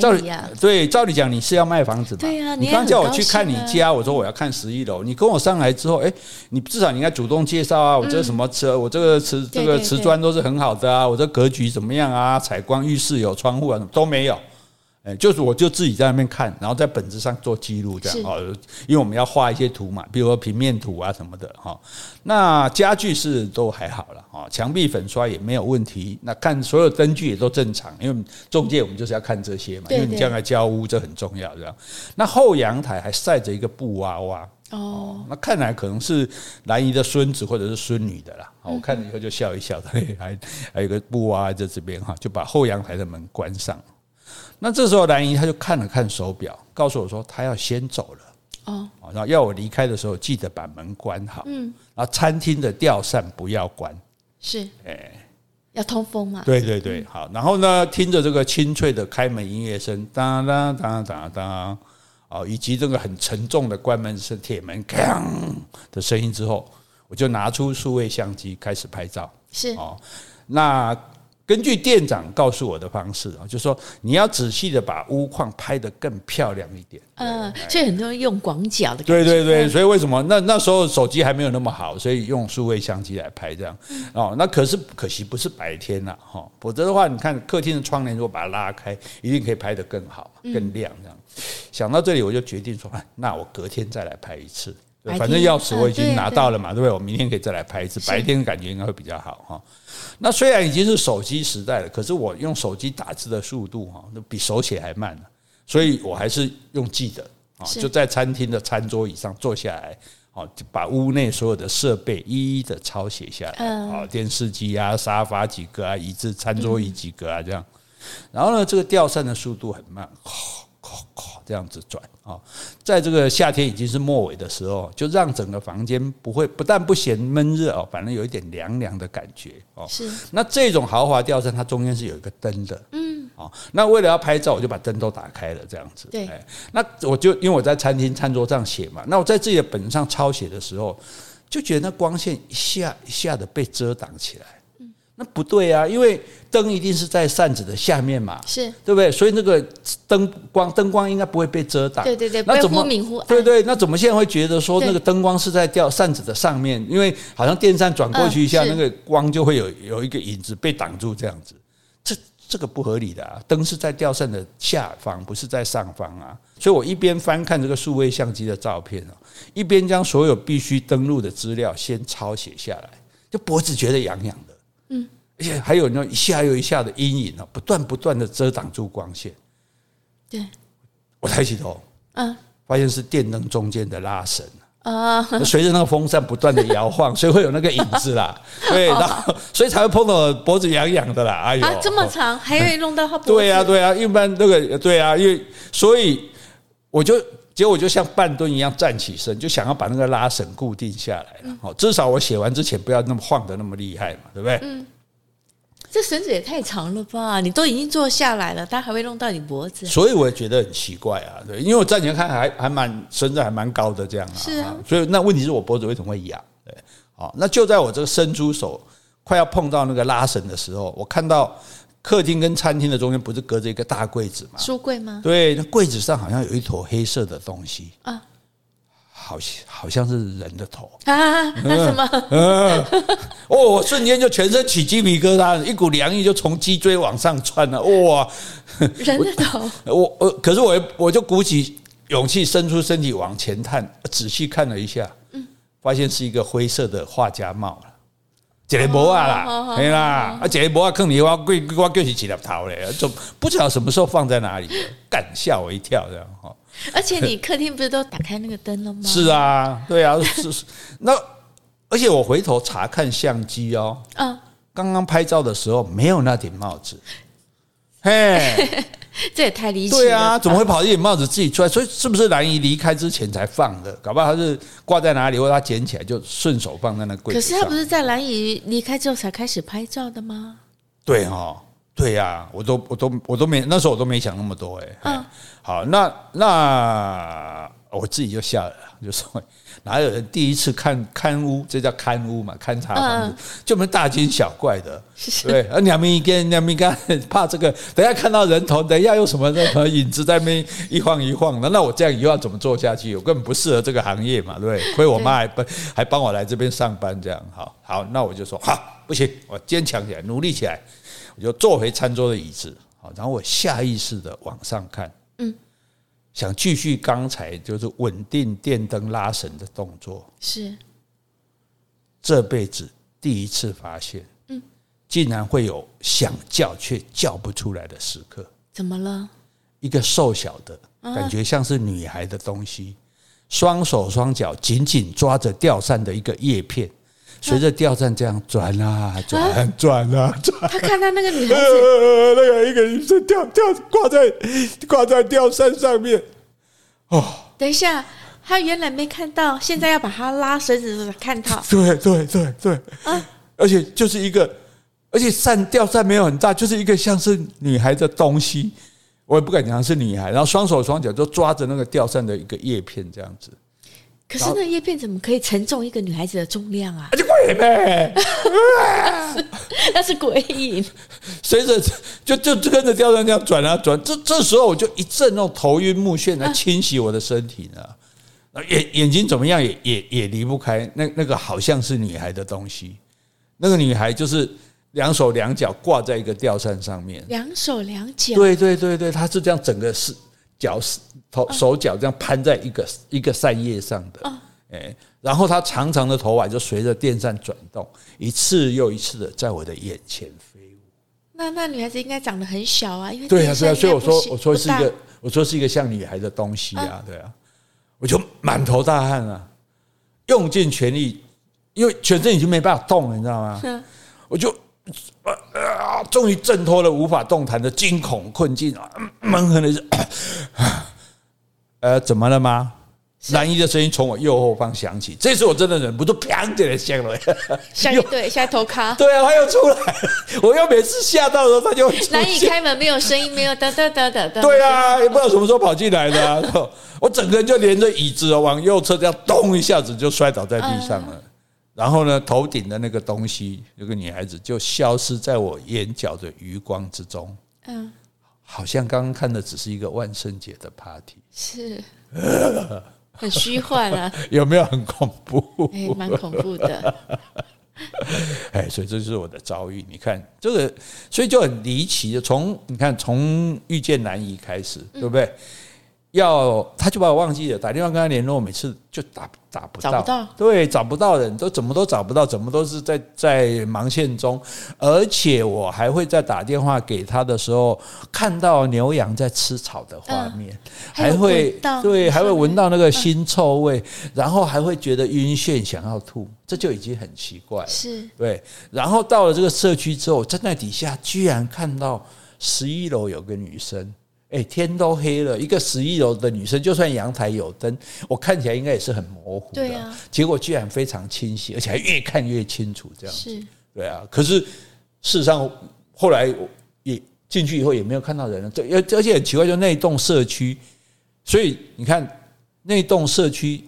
S1: 照理对，照理讲你是要卖房子嘛？对呀，你刚叫我去看你家，我说我要看十一楼。你跟我上来之后，哎，你至少你应该主动介绍啊，我这什么瓷，我这个瓷这个瓷砖都是很好的啊，我这格局怎么样啊？采光、浴室有窗户啊，都没有。哎，就是我就自己在那边看，然后在本子上做记录，这样哈，因为我们要画一些图嘛，比如说平面图啊什么的哈。那家具是都还好了哈，墙壁粉刷也没有问题。那看所有灯具也都正常，因为中介我们就是要看这些嘛，因为你将来交屋这很重要，这样。那后阳台还晒着一个布娃娃哦，那看来可能是兰姨的孙子或者是孙女的啦。我看了以后就笑一笑，还还有个布娃娃在这边哈，就把后阳台的门关上。那这时候兰姨她就看了看手表，告诉我说她要先走了哦，然后要我离开的时候记得把门关好，嗯，然后餐厅的吊扇不要关，
S2: 是，哎，要通风嘛，
S1: 对对对，好，然后呢，听着这个清脆的开门音乐声，当当当当当，哦，以及这个很沉重的关门声，铁门锵的声音之后，我就拿出数位相机开始拍照，是。哦，那。根据店长告诉我的方式啊，就是说你要仔细的把屋况拍得更漂亮一点。
S2: 嗯，所以很多人用广角的。
S1: 对对对，所以为什么那那时候手机还没有那么好，所以用数位相机来拍这样。哦，那可是可惜不是白天呐，哈，否则的话，你看客厅的窗帘如果把它拉开，一定可以拍得更好、更亮这样。想到这里，我就决定说，那我隔天再来拍一次。反正钥匙我已经拿到了嘛，对不对？我明天可以再来拍一次，白天感觉应该会比较好哈。那虽然已经是手机时代了，可是我用手机打字的速度哈，那比手写还慢，所以我还是用记的啊，就在餐厅的餐桌椅上坐下来，就把屋内所有的设备一一的抄写下来啊，电视机啊、沙发几个啊、椅子、餐桌椅几个啊这样。然后呢，这个吊扇的速度很慢。这样子转啊，在这个夏天已经是末尾的时候，就让整个房间不会不但不嫌闷热哦，反正有一点凉凉的感觉哦。是。那这种豪华吊扇，它中间是有一个灯的。嗯。哦，那为了要拍照，我就把灯都打开了，这样子。对。那我就因为我在餐厅餐桌上写嘛，那我在自己的本上抄写的时候，就觉得那光线一下一下的被遮挡起来。那不对啊，因为灯一定是在扇子的下面嘛，是对不对？所以那个灯光灯光应该不会被遮挡。对对对，那怎么忽明忽暗？对对，那怎么现在会觉得说那个灯光是在吊扇子的上面？因为好像电扇转过去一下，那个光就会有有一个影子被挡住这样子。这这个不合理的啊，灯是在吊扇的下方，不是在上方啊。所以我一边翻看这个数位相机的照片啊，一边将所有必须登录的资料先抄写下来，就脖子觉得痒痒而且还有那一下又一下的阴影啊，不断不断的遮挡住光线。
S2: 对，
S1: 我抬起头，嗯，发现是电灯中间的拉绳。
S2: 啊！
S1: 随着那个风扇不断的摇晃，所以会有那个影子啦。对，然后所以才会碰到脖子痒痒的啦。哎呦，
S2: 啊，这么长，还会弄到他脖子？
S1: 对呀，对呀，一般那个对啊，因为所以我就结果我就像半蹲一样站起身，就想要把那个拉绳固定下来了。好，至少我写完之前不要那么晃得那么厉害嘛，对不对？嗯。
S2: 这绳子也太长了吧！你都已经坐下来了，它还会弄到你脖子，
S1: 所以我也觉得很奇怪啊。对，因为我站起来看还还蛮身子还蛮高的这样啊。
S2: 是啊，
S1: 所以那问题是我脖子为什么会痒？对，好，那就在我这个伸出手快要碰到那个拉绳的时候，我看到客厅跟餐厅的中间不是隔着一个大柜子吗？
S2: 书柜吗？
S1: 对，那柜子上好像有一坨黑色的东西啊。好像好像是人的头
S2: 啊？那什么？
S1: 嗯，哦，我瞬间就全身起鸡皮疙瘩，一股凉意就从脊椎往上窜了。哇，
S2: 人的头！
S1: 我我可是我我就鼓起勇气伸出身体往前探，仔细看了一下，嗯，发现是一个灰色的画家帽了，一个帽啊啦，对啦，啊，一个帽啊，坑里我贵我就是一粒头嘞，就不知道什么时候放在哪里，干吓我一跳这样哈。
S2: 而且你客厅不是都打开那个灯了吗？
S1: 是啊，对啊，是是。那而且我回头查看相机哦，嗯，刚刚拍照的时候没有那顶帽子，嘿，
S2: 这也太离奇了。
S1: 对啊，怎么会跑一顶帽子自己出来？所以是不是兰姨离开之前才放的？搞不好他是挂在哪里，或者他捡起来就顺手放在那柜子。
S2: 可是他不是在兰姨离开之后才开始拍照的吗？
S1: 对哦。对呀、啊，我都我都我都没那时候我都没想那么多哎。嗯，好，那那我自己就下来了，就说哪有人第一次看看屋，这叫看屋嘛，勘察房子，就没大惊小怪的。对，而两边一跟两边干，怕这个，等下看到人头，等下又什么什么影子在那边一晃一晃的，那我这样以后要怎么做下去？我根本不适合这个行业嘛，对不对？亏我妈还帮还帮我来这边上班，这样好好，那我就说好，不行，我坚强起来，努力起来。我就坐回餐桌的椅子，好，然后我下意识的往上看，嗯，想继续刚才就是稳定电灯拉绳的动作，
S2: 是
S1: 这辈子第一次发现，嗯，竟然会有想叫却叫不出来的时刻。
S2: 怎么了？
S1: 一个瘦小的感觉像是女孩的东西，双手双脚紧紧抓着吊扇的一个叶片。随着吊扇这样转啊转转啊转，
S2: 他看到那个女孩子，
S1: 那个一个女生吊吊挂在挂在吊扇上面。哦，
S2: 等一下，他原来没看到，现在要把他拉绳子看到。
S1: 对对对对，啊！而且就是一个，而且扇吊扇没有很大，就是一个像是女孩的东西，我也不敢讲是女孩。然后双手双脚都抓着那个吊扇的一个叶片，这样子。
S2: 可是那叶片怎么可以承重一个女孩子的重量啊？
S1: 那就鬼呗，
S2: 那是鬼影。
S1: 随着就就就跟着吊扇这样转啊转，这这时候我就一阵那种头晕目眩来侵袭我的身体呢。眼眼睛怎么样也也也离不开那那个好像是女孩的东西。那个女孩就是两手两脚挂在一个吊扇上面，
S2: 两手两脚。
S1: 对对对对，她是这样整个是脚是。头手脚这样攀在一个一个扇叶上的，哎，然后他长长的头发就随着电扇转动，一次又一次的在我的眼前飞舞。
S2: 那那女孩子应该长得很小啊，因为
S1: 对啊对啊，所以我说我说是一个我说是一个像女孩的东西啊，对啊，我就满头大汗啊，用尽全力，因为全身已经没办法动了，你知道吗？我就啊，终于挣脱了无法动弹的惊恐困境啊，闷哼的是。呃，怎么了吗？兰姨的声音从我右后方响起，这次我真的忍不住，砰的响了，
S2: 吓一对，吓头卡。
S1: 对啊，他又出来，我又每次吓到的时候，他就
S2: 难以开门没有声音，没有哒哒哒哒哒。
S1: 对啊，也不知道什么时候跑进来的，啊，我整个人就连着椅子往右侧这样咚一下子就摔倒在地上了，然后呢，头顶的那个东西，有个女孩子就消失在我眼角的余光之中。嗯。好像刚刚看的只是一个万圣节的 party，
S2: 是，很虚幻啊，
S1: 有没有很恐怖？
S2: 哎，蛮恐怖的。
S1: 哎，所以这就是我的遭遇。你看这个，所以就很离奇的，从你看从遇见南怡开始，对不对？嗯要他就把我忘记了，打电话跟他联络，每次就打打不到，
S2: 找不到，
S1: 对，找不到人，都怎么都找不到，怎么都是在在忙线中，而且我还会在打电话给他的时候看到牛羊在吃草的画面，还会对，还会闻到那个腥臭味，然后还会觉得晕眩，想要吐，这就已经很奇怪了，
S2: 是
S1: 对。然后到了这个社区之后，站在底下居然看到十一楼有个女生。哎，天都黑了，一个十一楼的女生，就算阳台有灯，我看起来应该也是很模糊的。
S2: 对啊，
S1: 结果居然非常清晰，而且还越看越清楚，这样子。
S2: 是，
S1: 对啊。可是事实上，后来也进去以后也没有看到人了。对，而且很奇怪，就那栋社区，所以你看那栋社区，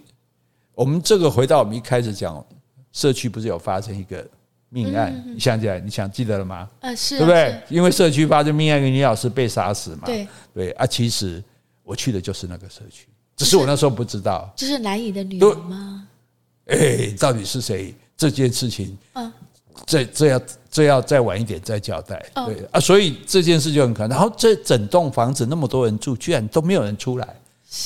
S1: 我们这个回到我们一开始讲，社区不是有发生一个。命案，你想起来？你想记得了吗？
S2: 啊，是，
S1: 对不对？因为社区发生命案，一个女老师被杀死嘛。
S2: 对
S1: 对啊，其实我去的就是那个社区，只是我那时候不知道。
S2: 就是南怡的女儿吗？
S1: 哎，到底是谁？这件事情，嗯，这这要这要再晚一点再交代。对啊，所以这件事就很可能。然后这整栋房子那么多人住，居然都没有人出来。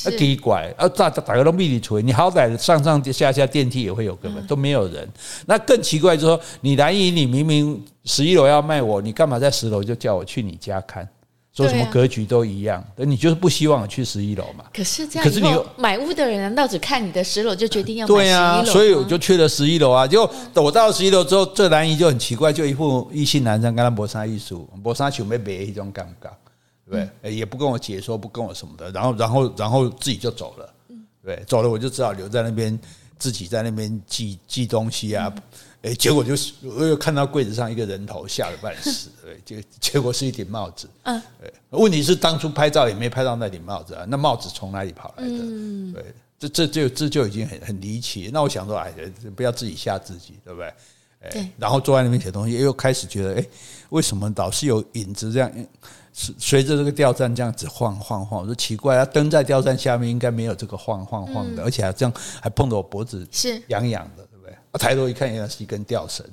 S1: 啊，奇怪！啊，大大个都密里出，你好歹上上下下电梯也会有个门，都没有人。那更奇怪，就是说你南怡，你明明十一楼要卖我，你干嘛在十楼就叫我去你家看？说什么格局都一样，你就是不希望我去十一楼嘛？
S2: 可是这样，可是你买屋的人难道只看你的十楼就决定要买
S1: 对啊？所以我就去了十一楼啊。结果我到十一楼之后，这南怡就很奇怪，就一副异性男生跟他搏杀艺术，搏杀球没别一种尴尬。对，也不跟我解说，不跟我什么的，然后，然后，然后自己就走了。对，走了我就只好留在那边，自己在那边寄寄东西啊。哎，结果就是我又看到柜子上一个人头，吓得半死。对，结结果是一顶帽子。嗯，对，问题是当初拍照也没拍到那顶帽子啊，那帽子从哪里跑来的？对，这这就这就已经很很离奇。那我想说，哎，不要自己吓自己，对不对？哎，然后坐在那边写东西，又开始觉得，哎，为什么老是有影子这样？随着这个吊扇这样子晃晃晃，我说奇怪，啊灯在吊扇下面应该没有这个晃晃晃的，而且还这样还碰到我脖子，是痒痒的，对不对？我抬头一看，原来是一根吊绳，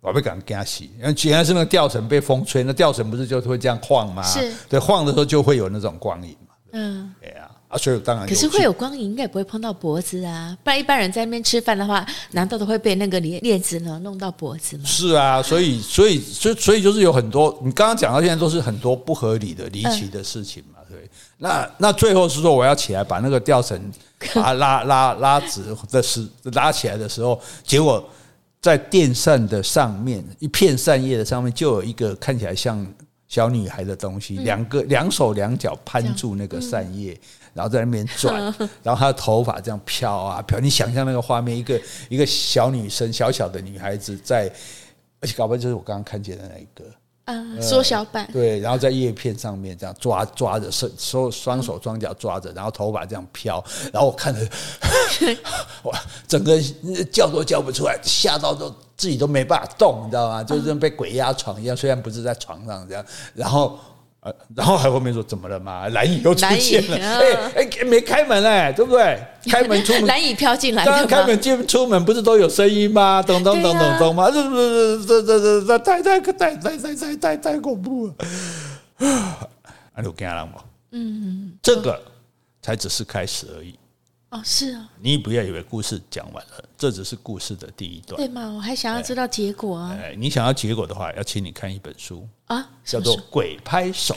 S1: 我被敢给他洗，因为原来是那个吊绳被风吹，那吊绳不是就会这样晃吗？是，对，晃的时候就会有那种光影嘛。嗯，对呀。啊，所以当然，
S2: 可是会有光影，应该也不会碰到脖子啊。不然一般人在那边吃饭的话，难道都会被那个链链子呢弄到脖子吗？
S1: 是啊，所以所以所以所以就是有很多，你刚刚讲到现在都是很多不合理的、离奇的事情嘛。对，那那最后是说我要起来把那个吊绳啊 拉拉拉直的时拉起来的时候，结果在电扇的上面一片扇叶的上面就有一个看起来像小女孩的东西，两个两手两脚攀住那个扇叶。然后在那边转，然后她的头发这样飘啊飘，你想象那个画面，一个一个小女生，小小的女孩子在，而且搞不好就是我刚刚看见的那一个，
S2: 嗯，缩小版，
S1: 对，然后在叶片上面这样抓抓着，手手双手双脚抓着，然后头发这样飘，然后我看着，哇，整个叫都叫不出来，吓到都自己都没办法动，你知道吗？就是被鬼压床一样，虽然不是在床上这样，然后。然后还后面说怎么了嘛？南怡又出现了，哎哎，没开门哎，对不对？开门出门，
S2: 南怡飘进来，
S1: 刚刚开门进出门不是都有声音吗？咚咚咚咚咚吗？这这这这这太太太太太太太太恐怖了！啊，你有惊了吗？嗯，这个才只是开始而已。
S2: 哦，是啊，
S1: 你不要以为故事讲完了，这只是故事的第一段，
S2: 对吗？我还想要知道结果啊！
S1: 哎，你想要结果的话，要请你看一本书啊，叫做《鬼拍手》。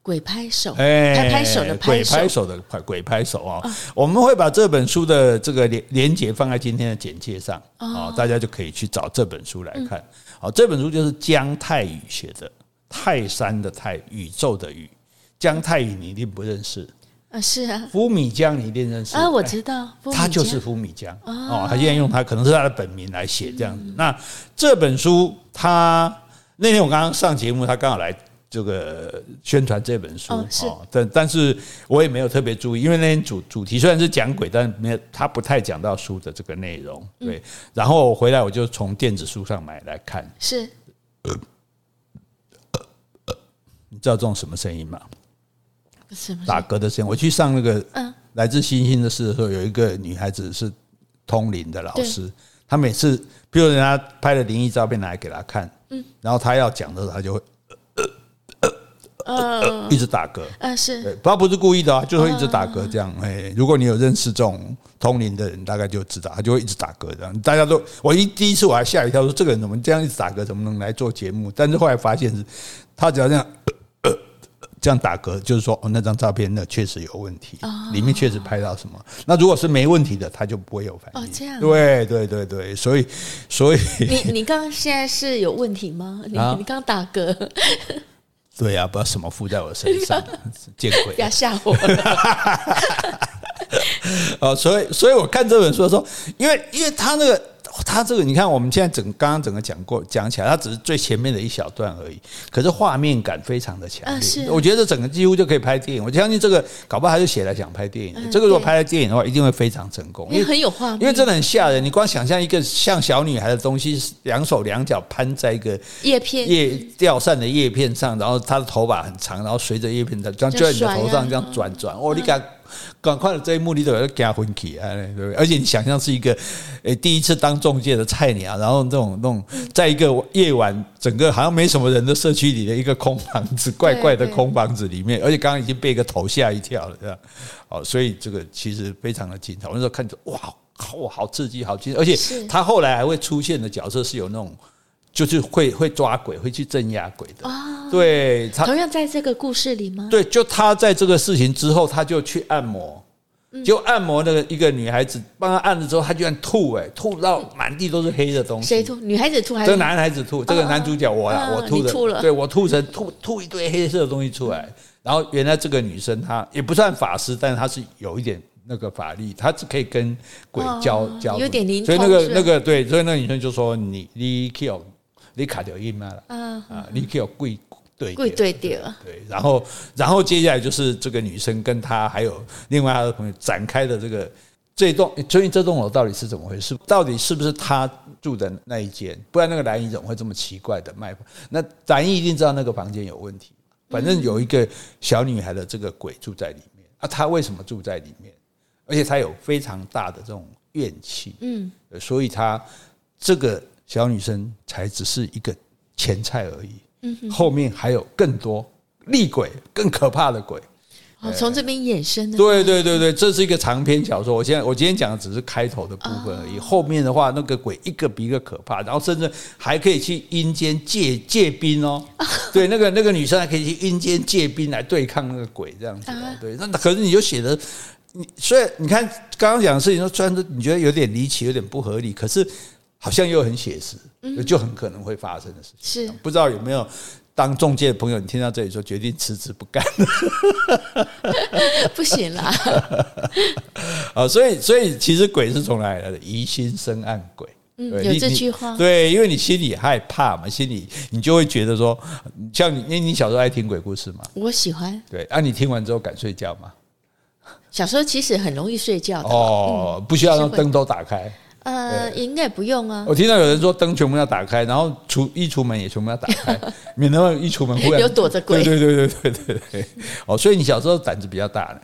S2: 鬼拍手，哎，拍拍手的拍手，
S1: 鬼拍手的拍鬼拍手啊！我们会把这本书的这个连连接放在今天的简介上啊，大家就可以去找这本书来看。好，这本书就是姜泰宇写的，泰山的泰，宇宙的宇，姜泰宇你一定不认识。
S2: 啊，是啊，
S1: 福米江你一定认识
S2: 啊，我知道，
S1: 他就是福米江哦，他现在用他可能是他的本名来写这样子。那这本书，他那天我刚刚上节目，他刚好来这个宣传这本书哦，但但是我也没有特别注意，因为那天主主题虽然是讲鬼，但没有他不太讲到书的这个内容。对，然后我回来我就从电子书上买来看。
S2: 是，
S1: 你知道这种什么声音
S2: 吗？
S1: 打嗝的声音。我去上那个来自星星的事的时候，有一个女孩子是通灵的老师，她每次，比如人家拍了灵异照片拿来给她看，嗯，然后她要讲的时候，她就会。呃，呃一直打嗝，
S2: 呃，是，
S1: 对，他不是故意的啊，就会一直打嗝这样。哎，如果你有认识这种通灵的人，大概就知道，他就会一直打嗝这样。大家都，我一第一次我还吓一跳，说这个人怎么这样一直打嗝，怎么能来做节目？但是后来发现是，他只要这样，这样打嗝，就是说，哦，那张照片那确实有问题，里面确实拍到什么。那如果是没问题的，他就不会有反应。
S2: 哦，这样，
S1: 对对对对，所以所以，
S2: 你你刚刚现在是有问题吗？你你刚打嗝。
S1: 对呀、啊，不知道什么附在我身上，见鬼！
S2: 不要吓我。
S1: 哦，所以，所以我看这本书的时候，因为，因为他那个。他这个你看，我们现在整刚刚整个讲过讲起来，他只是最前面的一小段而已。可是画面感非常的强烈，是我觉得整个几乎就可以拍电影。我相信这个搞不好他就写来想拍电影。这个如果拍了电影的话，一定会非常成功，
S2: 因为很有画面，
S1: 因为真的很吓人。你光想象一个像小女孩的东西，两手两脚攀在一个
S2: 叶片
S1: 叶吊扇的叶片上，然后她的头发很长，然后随着叶片在这样就在你的头上这样转转。哦，你敢？赶快的这一幕你都要加分起来，对不对？而且你想象是一个诶第一次当中介的菜鸟，然后这种那种在一个夜晚，整个好像没什么人的社区里的一个空房子，怪怪的空房子里面，而且刚刚已经被一个头吓一跳了，这样哦，所以这个其实非常的精彩。我那时候看着哇，哇，好刺激，好精彩，而且他后来还会出现的角色是有那种。就是会会抓鬼，会去镇压鬼的。哦，对，他
S2: 同样在这个故事里吗？
S1: 对，就他在这个事情之后，他就去按摩，就按摩那个一个女孩子，帮他按了之后，他居然吐，哎，吐到满地都是黑的东西。
S2: 谁吐？女孩子吐还是？
S1: 这个男孩子吐，这个男主角我呀，我吐的，
S2: 吐了，
S1: 对我吐成吐吐一堆黑色的东西出来。然后原来这个女生她也不算法师，但是她是有一点那个法力，她只可以跟鬼交交，
S2: 有点灵。
S1: 所以那个那个对，所以那个女生就说你你 kill。你卡掉音嘛了啊！你可以有跪对跪对对，然后然后接下来就是这个女生跟她还有另外她的朋友展开的这个这栋，究竟这栋楼到底是怎么回事？到底是不是她住的那一间？不然那个兰姨怎么会这么奇怪的卖？那兰姨一定知道那个房间有问题。反正有一个小女孩的这个鬼住在里面啊，她为什么住在里面？而且她有非常大的这种怨气，嗯，所以她这个。小女生才只是一个前菜而已，后面还有更多厉鬼、更可怕的鬼。
S2: 哦，从这边衍生的。
S1: 对对对对，这是一个长篇小说。我现在我今天讲的只是开头的部分而已，后面的话那个鬼一个比一个可怕，然后甚至还可以去阴间借借兵哦。对，那个那个女生还可以去阴间借兵来对抗那个鬼，这样子。对，那可是你就写的，你所以你看刚刚讲的事情，说虽然你觉得有点离奇，有点不合理，可是。好像又很写实，就很可能会发生的事情。是不知道有没有当中介的朋友，你听到这里说决定辞职不干了？
S2: 不行啦！
S1: 啊，所以所以其实鬼是从哪里来的？疑心生暗鬼。
S2: 嗯，有这句话。
S1: 对，因为你心里害怕嘛，心里你就会觉得说，像你，因为你小时候爱听鬼故事嘛。
S2: 我喜欢。
S1: 对，啊，你听完之后敢睡觉吗？
S2: 小时候其实很容易睡觉的。
S1: 哦，不需要让灯都打开。
S2: 呃，应该不用啊。
S1: 我听到有人说灯全部要打开，然后出一出门也全部要打开，免得一出门忽然
S2: 有躲着鬼。
S1: 对对对对对对对。哦，所以你小时候胆子比较大呢？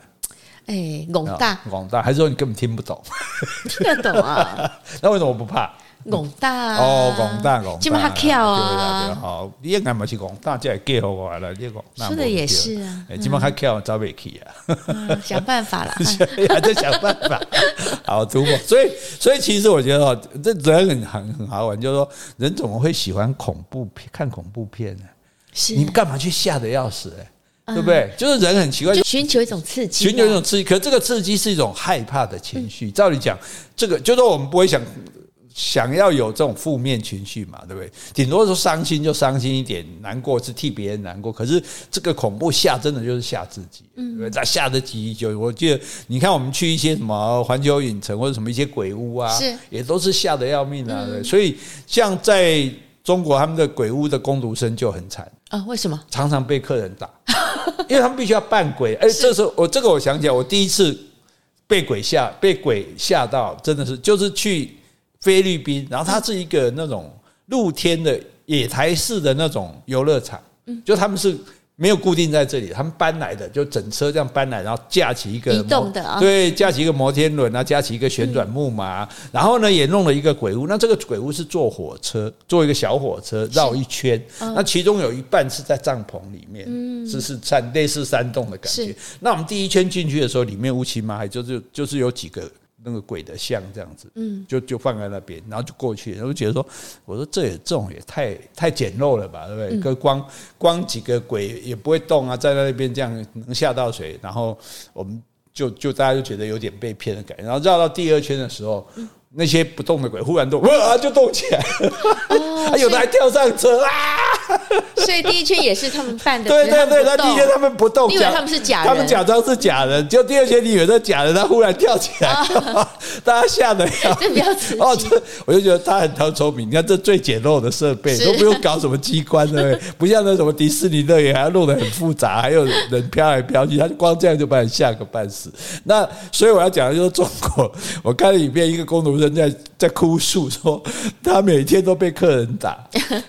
S2: 哎，广大，
S1: 广大，还是说你根本听不懂？
S2: 听得懂啊？
S1: 那为什么我不怕？
S2: 广大
S1: 哦，广大广大，
S2: 这么还跳啊？
S1: 好，你应该嘛是广大，这也给我了，这个
S2: 说的也是啊。
S1: 哎，这么还跳，找不起啊？
S2: 想办法了，
S1: 还在想办法。好，突破。所以，所以其实我觉得哦，这人很很很好玩，就是说，人怎么会喜欢恐怖片？看恐怖片呢？是你干嘛去吓得要死？哎，对不对？就是人很奇怪，
S2: 就寻求一种刺激，
S1: 寻求一种刺激。可这个刺激是一种害怕的情绪。照理讲，这个就是说我们不会想。想要有这种负面情绪嘛，对不对？顶多说伤心就伤心一点，难过是替别人难过。可是这个恐怖吓真的就是吓自己，对不对？在吓得几久？我记得你看我们去一些什么环球影城或者什么一些鬼屋啊，也都是吓得要命啊。对，所以像在中国，他们的鬼屋的工读生就很惨
S2: 啊。为什么？
S1: 常常被客人打，因为他们必须要扮鬼。哎，这时候我这个我想起来，我第一次被鬼吓，被鬼吓到，真的是就是去。菲律宾，然后它是一个那种露天的野台式的那种游乐场，就他们是没有固定在这里，他们搬来的，就整车这样搬来，然后架起一个
S2: 移动的啊，
S1: 对，架起一个摩天轮啊，架起一个旋转木马，嗯、然后呢也弄了一个鬼屋。那这个鬼屋是坐火车，坐一个小火车绕一圈，嗯、那其中有一半是在帐篷里面，嗯，是是山类似山洞的感觉。那我们第一圈进去的时候，里面乌漆嘛黑，就是就是有几个。那个鬼的像这样子，嗯，就就放在那边，然后就过去，然后觉得说，我说这也这种也太太简陋了吧，对不对？跟、嗯、光光几个鬼也不会动啊，在那边这样能吓到谁？然后我们就就大家就觉得有点被骗的感觉。然后绕到第二圈的时候，嗯、那些不动的鬼忽然动，哇，就动起来了，哦、有的还跳上车啊！
S2: 所以第一圈也是他们办的，
S1: 对对对，那第一圈他们不动，
S2: 因为他们是假人，
S1: 他们假装是假人，就第二圈你以为是假人，他忽然跳起来，大家吓得要，
S2: 这比较刺激。
S1: 哦，这我就觉得他很超聪明，你看这最简陋的设备都不用搞什么机关，的不像那什么迪士尼乐园还要弄得很复杂，还有人飘来飘去，他就光这样就把你吓个半死。那所以我要讲的就是中国，我看了影片，一个工读生在在哭诉说，他每天都被客人打，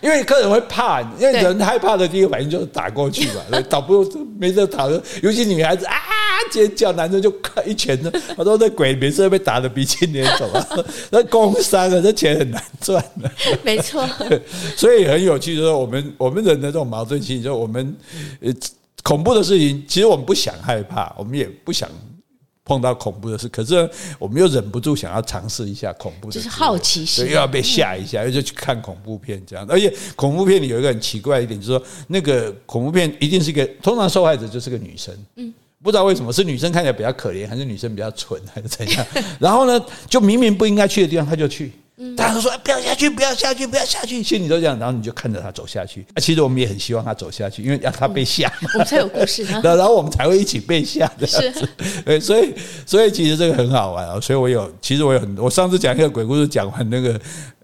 S1: 因为客人会怕，因为人害怕的第一个反应就是打过去嘛，打不没得打的，尤其女孩子啊尖叫，男生就一拳的。他说那鬼每次都被打得鼻青脸肿啊，那工伤啊，这钱很难赚的。
S2: 没错，
S1: 所以很有趣，就是我们我们人的这种矛盾心理，就是我们呃恐怖的事情，其实我们不想害怕，我们也不想。碰到恐怖的事，可是我们又忍不住想要尝试一下恐怖的，
S2: 就是好奇心，
S1: 所以又要被吓一下，又就去看恐怖片这样。而且恐怖片里有一个很奇怪的一点，就是说那个恐怖片一定是一个通常受害者就是个女生，嗯，不知道为什么是女生看起来比较可怜，还是女生比较蠢，还是怎样？然后呢，就明明不应该去的地方，他就去。大家都说不要下去，不要下去，不要下去，心里都这样，然后你就看着他走下去。其实我们也很希望他走下去，因为让他被吓，
S2: 我们才有故事。然
S1: 后我们才会一起被吓的。是，对，所以所以其实这个很好玩啊。所以我有，其实我有很多。我上次讲一个鬼故事，讲完那个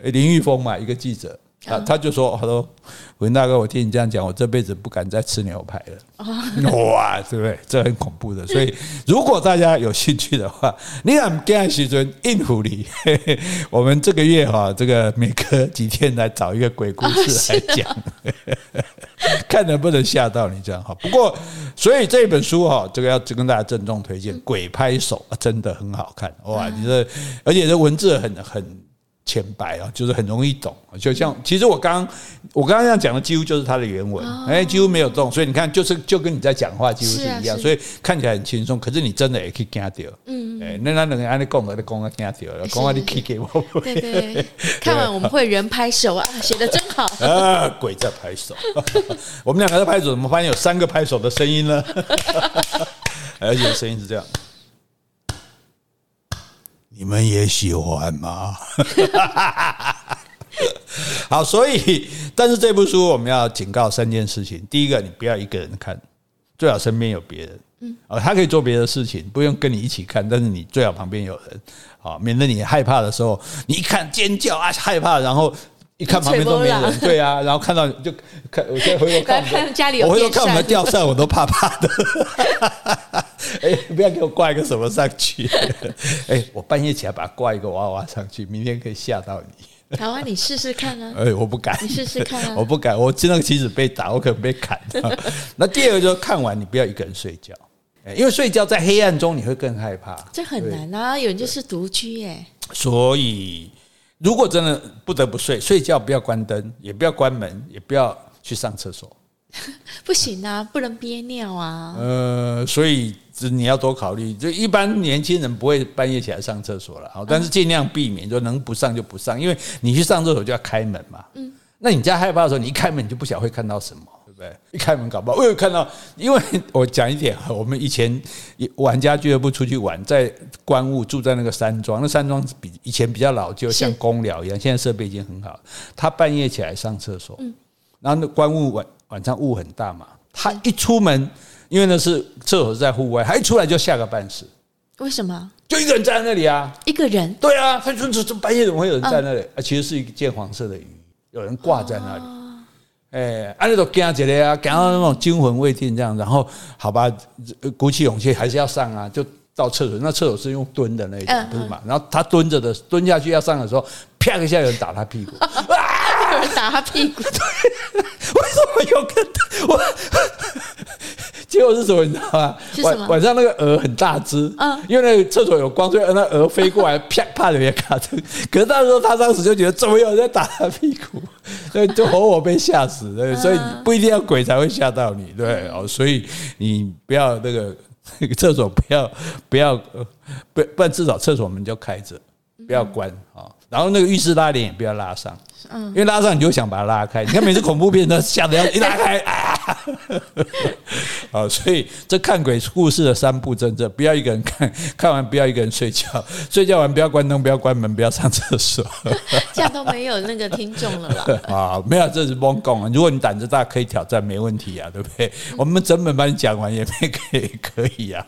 S1: 林玉峰嘛，一个记者。他他就说：“他说，文大哥，我听你这样讲，我这辈子不敢再吃牛排了。哇，对不对？这很恐怖的。所以，如果大家有兴趣的话，你敢跟徐尊应付你？我们这个月哈，这个每隔几天来找一个鬼故事来讲，看能不能吓到你这样哈。不过，所以这本书哈，这个要跟大家郑重推荐，《鬼拍手》真的很好看哇！你这而且这文字很很。”浅白啊，就是很容易懂，就像其实我刚我刚刚这样讲的几乎就是它的原文，哎，几乎没有动，所以你看就是就跟你在讲话几乎是一样，所以看起来很轻松，可是你真的也可以惊掉，嗯，哎，那那两个按你讲的，你讲啊惊掉了，讲啊你可以给我，
S2: 对对，看完我们会人拍手啊，写的真好。
S1: 啊，鬼在拍手，我们两个在拍手，怎么发现有三个拍手的声音呢？而且声音是这样。你们也喜欢吗？好，所以，但是这部书我们要警告三件事情。第一个，你不要一个人看，最好身边有别人。嗯，他可以做别的事情，不用跟你一起看，但是你最好旁边有人，好，免得你害怕的时候，你一看尖叫啊，害怕，然后。一看旁边都没人，对啊，然后看到就看，我现在回头看，家里我回头看我们吊扇，我都怕怕的。哎，不要给我挂一个什么上去！哎，我半夜起来把它挂一个娃娃上去，明天可以吓到你。
S2: 好啊，你试试看啊！
S1: 哎，我不敢，
S2: 你试试看啊！
S1: 我不敢，我知道棋子被打，我可能被砍。那第二个就是看完你不要一个人睡觉，因为睡觉在黑暗中你会更害怕。
S2: 这很难啊，有人就是独居耶。
S1: 所以。如果真的不得不睡，睡觉不要关灯，也不要关门，也不要去上厕所。
S2: 不行啊，不能憋尿啊。
S1: 呃，所以你要多考虑。就一般年轻人不会半夜起来上厕所了，好，但是尽量避免，就能不上就不上，因为你去上厕所就要开门嘛。嗯，那你家害怕的时候，你一开门你就不晓得会看到什么。对，一开门搞不好，我有看到，因为我讲一点，我们以前玩家俱乐部出去玩，在关务住在那个山庄，那山庄比以前比较老旧，像公寮一样，现在设备已经很好。他半夜起来上厕所，然后那关务晚晚上雾很大嘛，他一出门，因为那是厕所是在户外，他一出来就吓个半死。
S2: 为什么？
S1: 就一个人站在那里啊，
S2: 一个人？对
S1: 啊，他说这这半夜怎么会有人在那里？啊，其实是一件黄色的鱼，有人挂在那里。哎，安利都惊起来啊，感到那种惊魂未定这样，然后好吧，鼓起勇气还是要上啊，就到厕所。那厕所是用蹲的那种，不是嘛？然后他蹲着的，蹲下去要上的时候，啪一下有人打他屁股，
S2: 有人打他屁股，
S1: 为什么有个我？后是什么？你知道吗？晚晚上那个蛾很大只，嗯，因为那个厕所有光，所以那蛾飞过来，啪啪的也卡住。可是那时候他当时就觉得怎么有人在打他屁股，所以就活活被吓死。对，所以不一定要鬼才会吓到你，对哦。所以你不要那个那个 厕所不要不要不不然至少厕所门就开着，不要关啊。然后那个浴室拉链也不要拉上。嗯，因为拉上你就想把它拉开，你看每次恐怖片都吓得要一拉开啊，好，所以这看鬼故事的三步真正不要一个人看，看完不要一个人睡觉，睡觉完不要关灯，不要关门，不要上厕所，
S2: 这样都没有那个听众了啦。
S1: 啊，没有，这是蒙讲啊。如果你胆子大，可以挑战，没问题啊，对不对？我们整本帮你讲完也没可以可以啊。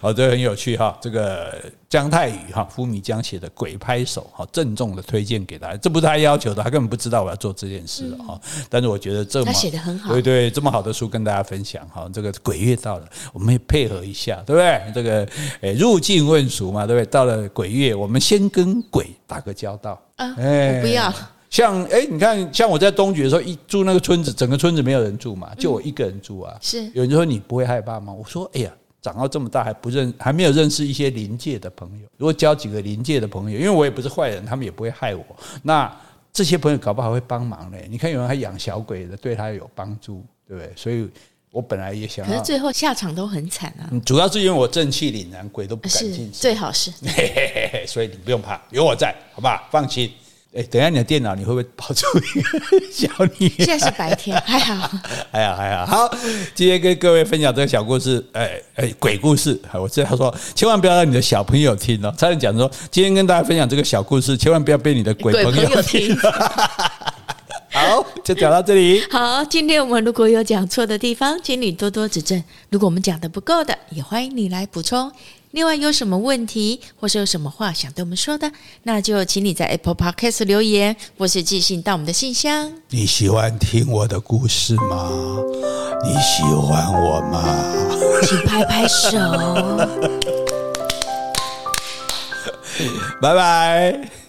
S1: 好，这很有趣哈，这个姜太宇哈，夫米江写的《鬼拍手》哈，郑重的推荐给大家，这不是他要求的。他根本不知道我要做这件事哈，但是我觉得这么
S2: 他写的很好，
S1: 对对，这么好的书跟大家分享哈。这个鬼月到了，我们也配合一下，对不对？这个诶，入境问俗嘛，对不对？到了鬼月，我们先跟鬼打个交道啊！
S2: 哎，我不要。
S1: 像诶，你看，像我在东局的时候，一住那个村子，整个村子没有人住嘛，就我一个人住啊。
S2: 是
S1: 有人说你不会害怕吗？我说，哎呀，长到这么大还不认，还没有认识一些灵界的朋友。如果交几个灵界的朋友，因为我也不是坏人，他们也不会害我。那这些朋友搞不好会帮忙嘞，你看有人还养小鬼的，对他有帮助，对不对？所以我本来也想，
S2: 可是最后下场都很惨啊。
S1: 主要是因为我正气凛然，鬼都不敢进去。
S2: 最好是，
S1: 嘿嘿嘿，所以你不用怕，有我在，好不好？放心。哎，等一下你的电脑你会不会跑出一个 小女？
S2: 现在是白天，还好，
S1: 还好，还好。好，今天跟各位分享这个小故事，哎哎，鬼故事。我知道说，千万不要让你的小朋友听哦。差点讲说，今天跟大家分享这个小故事，千万不要被你的鬼朋友听。好，就讲到这里。
S2: 好，今天我们如果有讲错的地方，请你多多指正。如果我们讲的不够的，也欢迎你来补充。另外，有什么问题，或是有什么话想对我们说的，那就请你在 Apple Podcast 留言，或是寄信到我们的信箱。
S1: 你喜欢听我的故事吗？你喜欢我吗？
S2: 请拍拍手。
S1: 拜拜。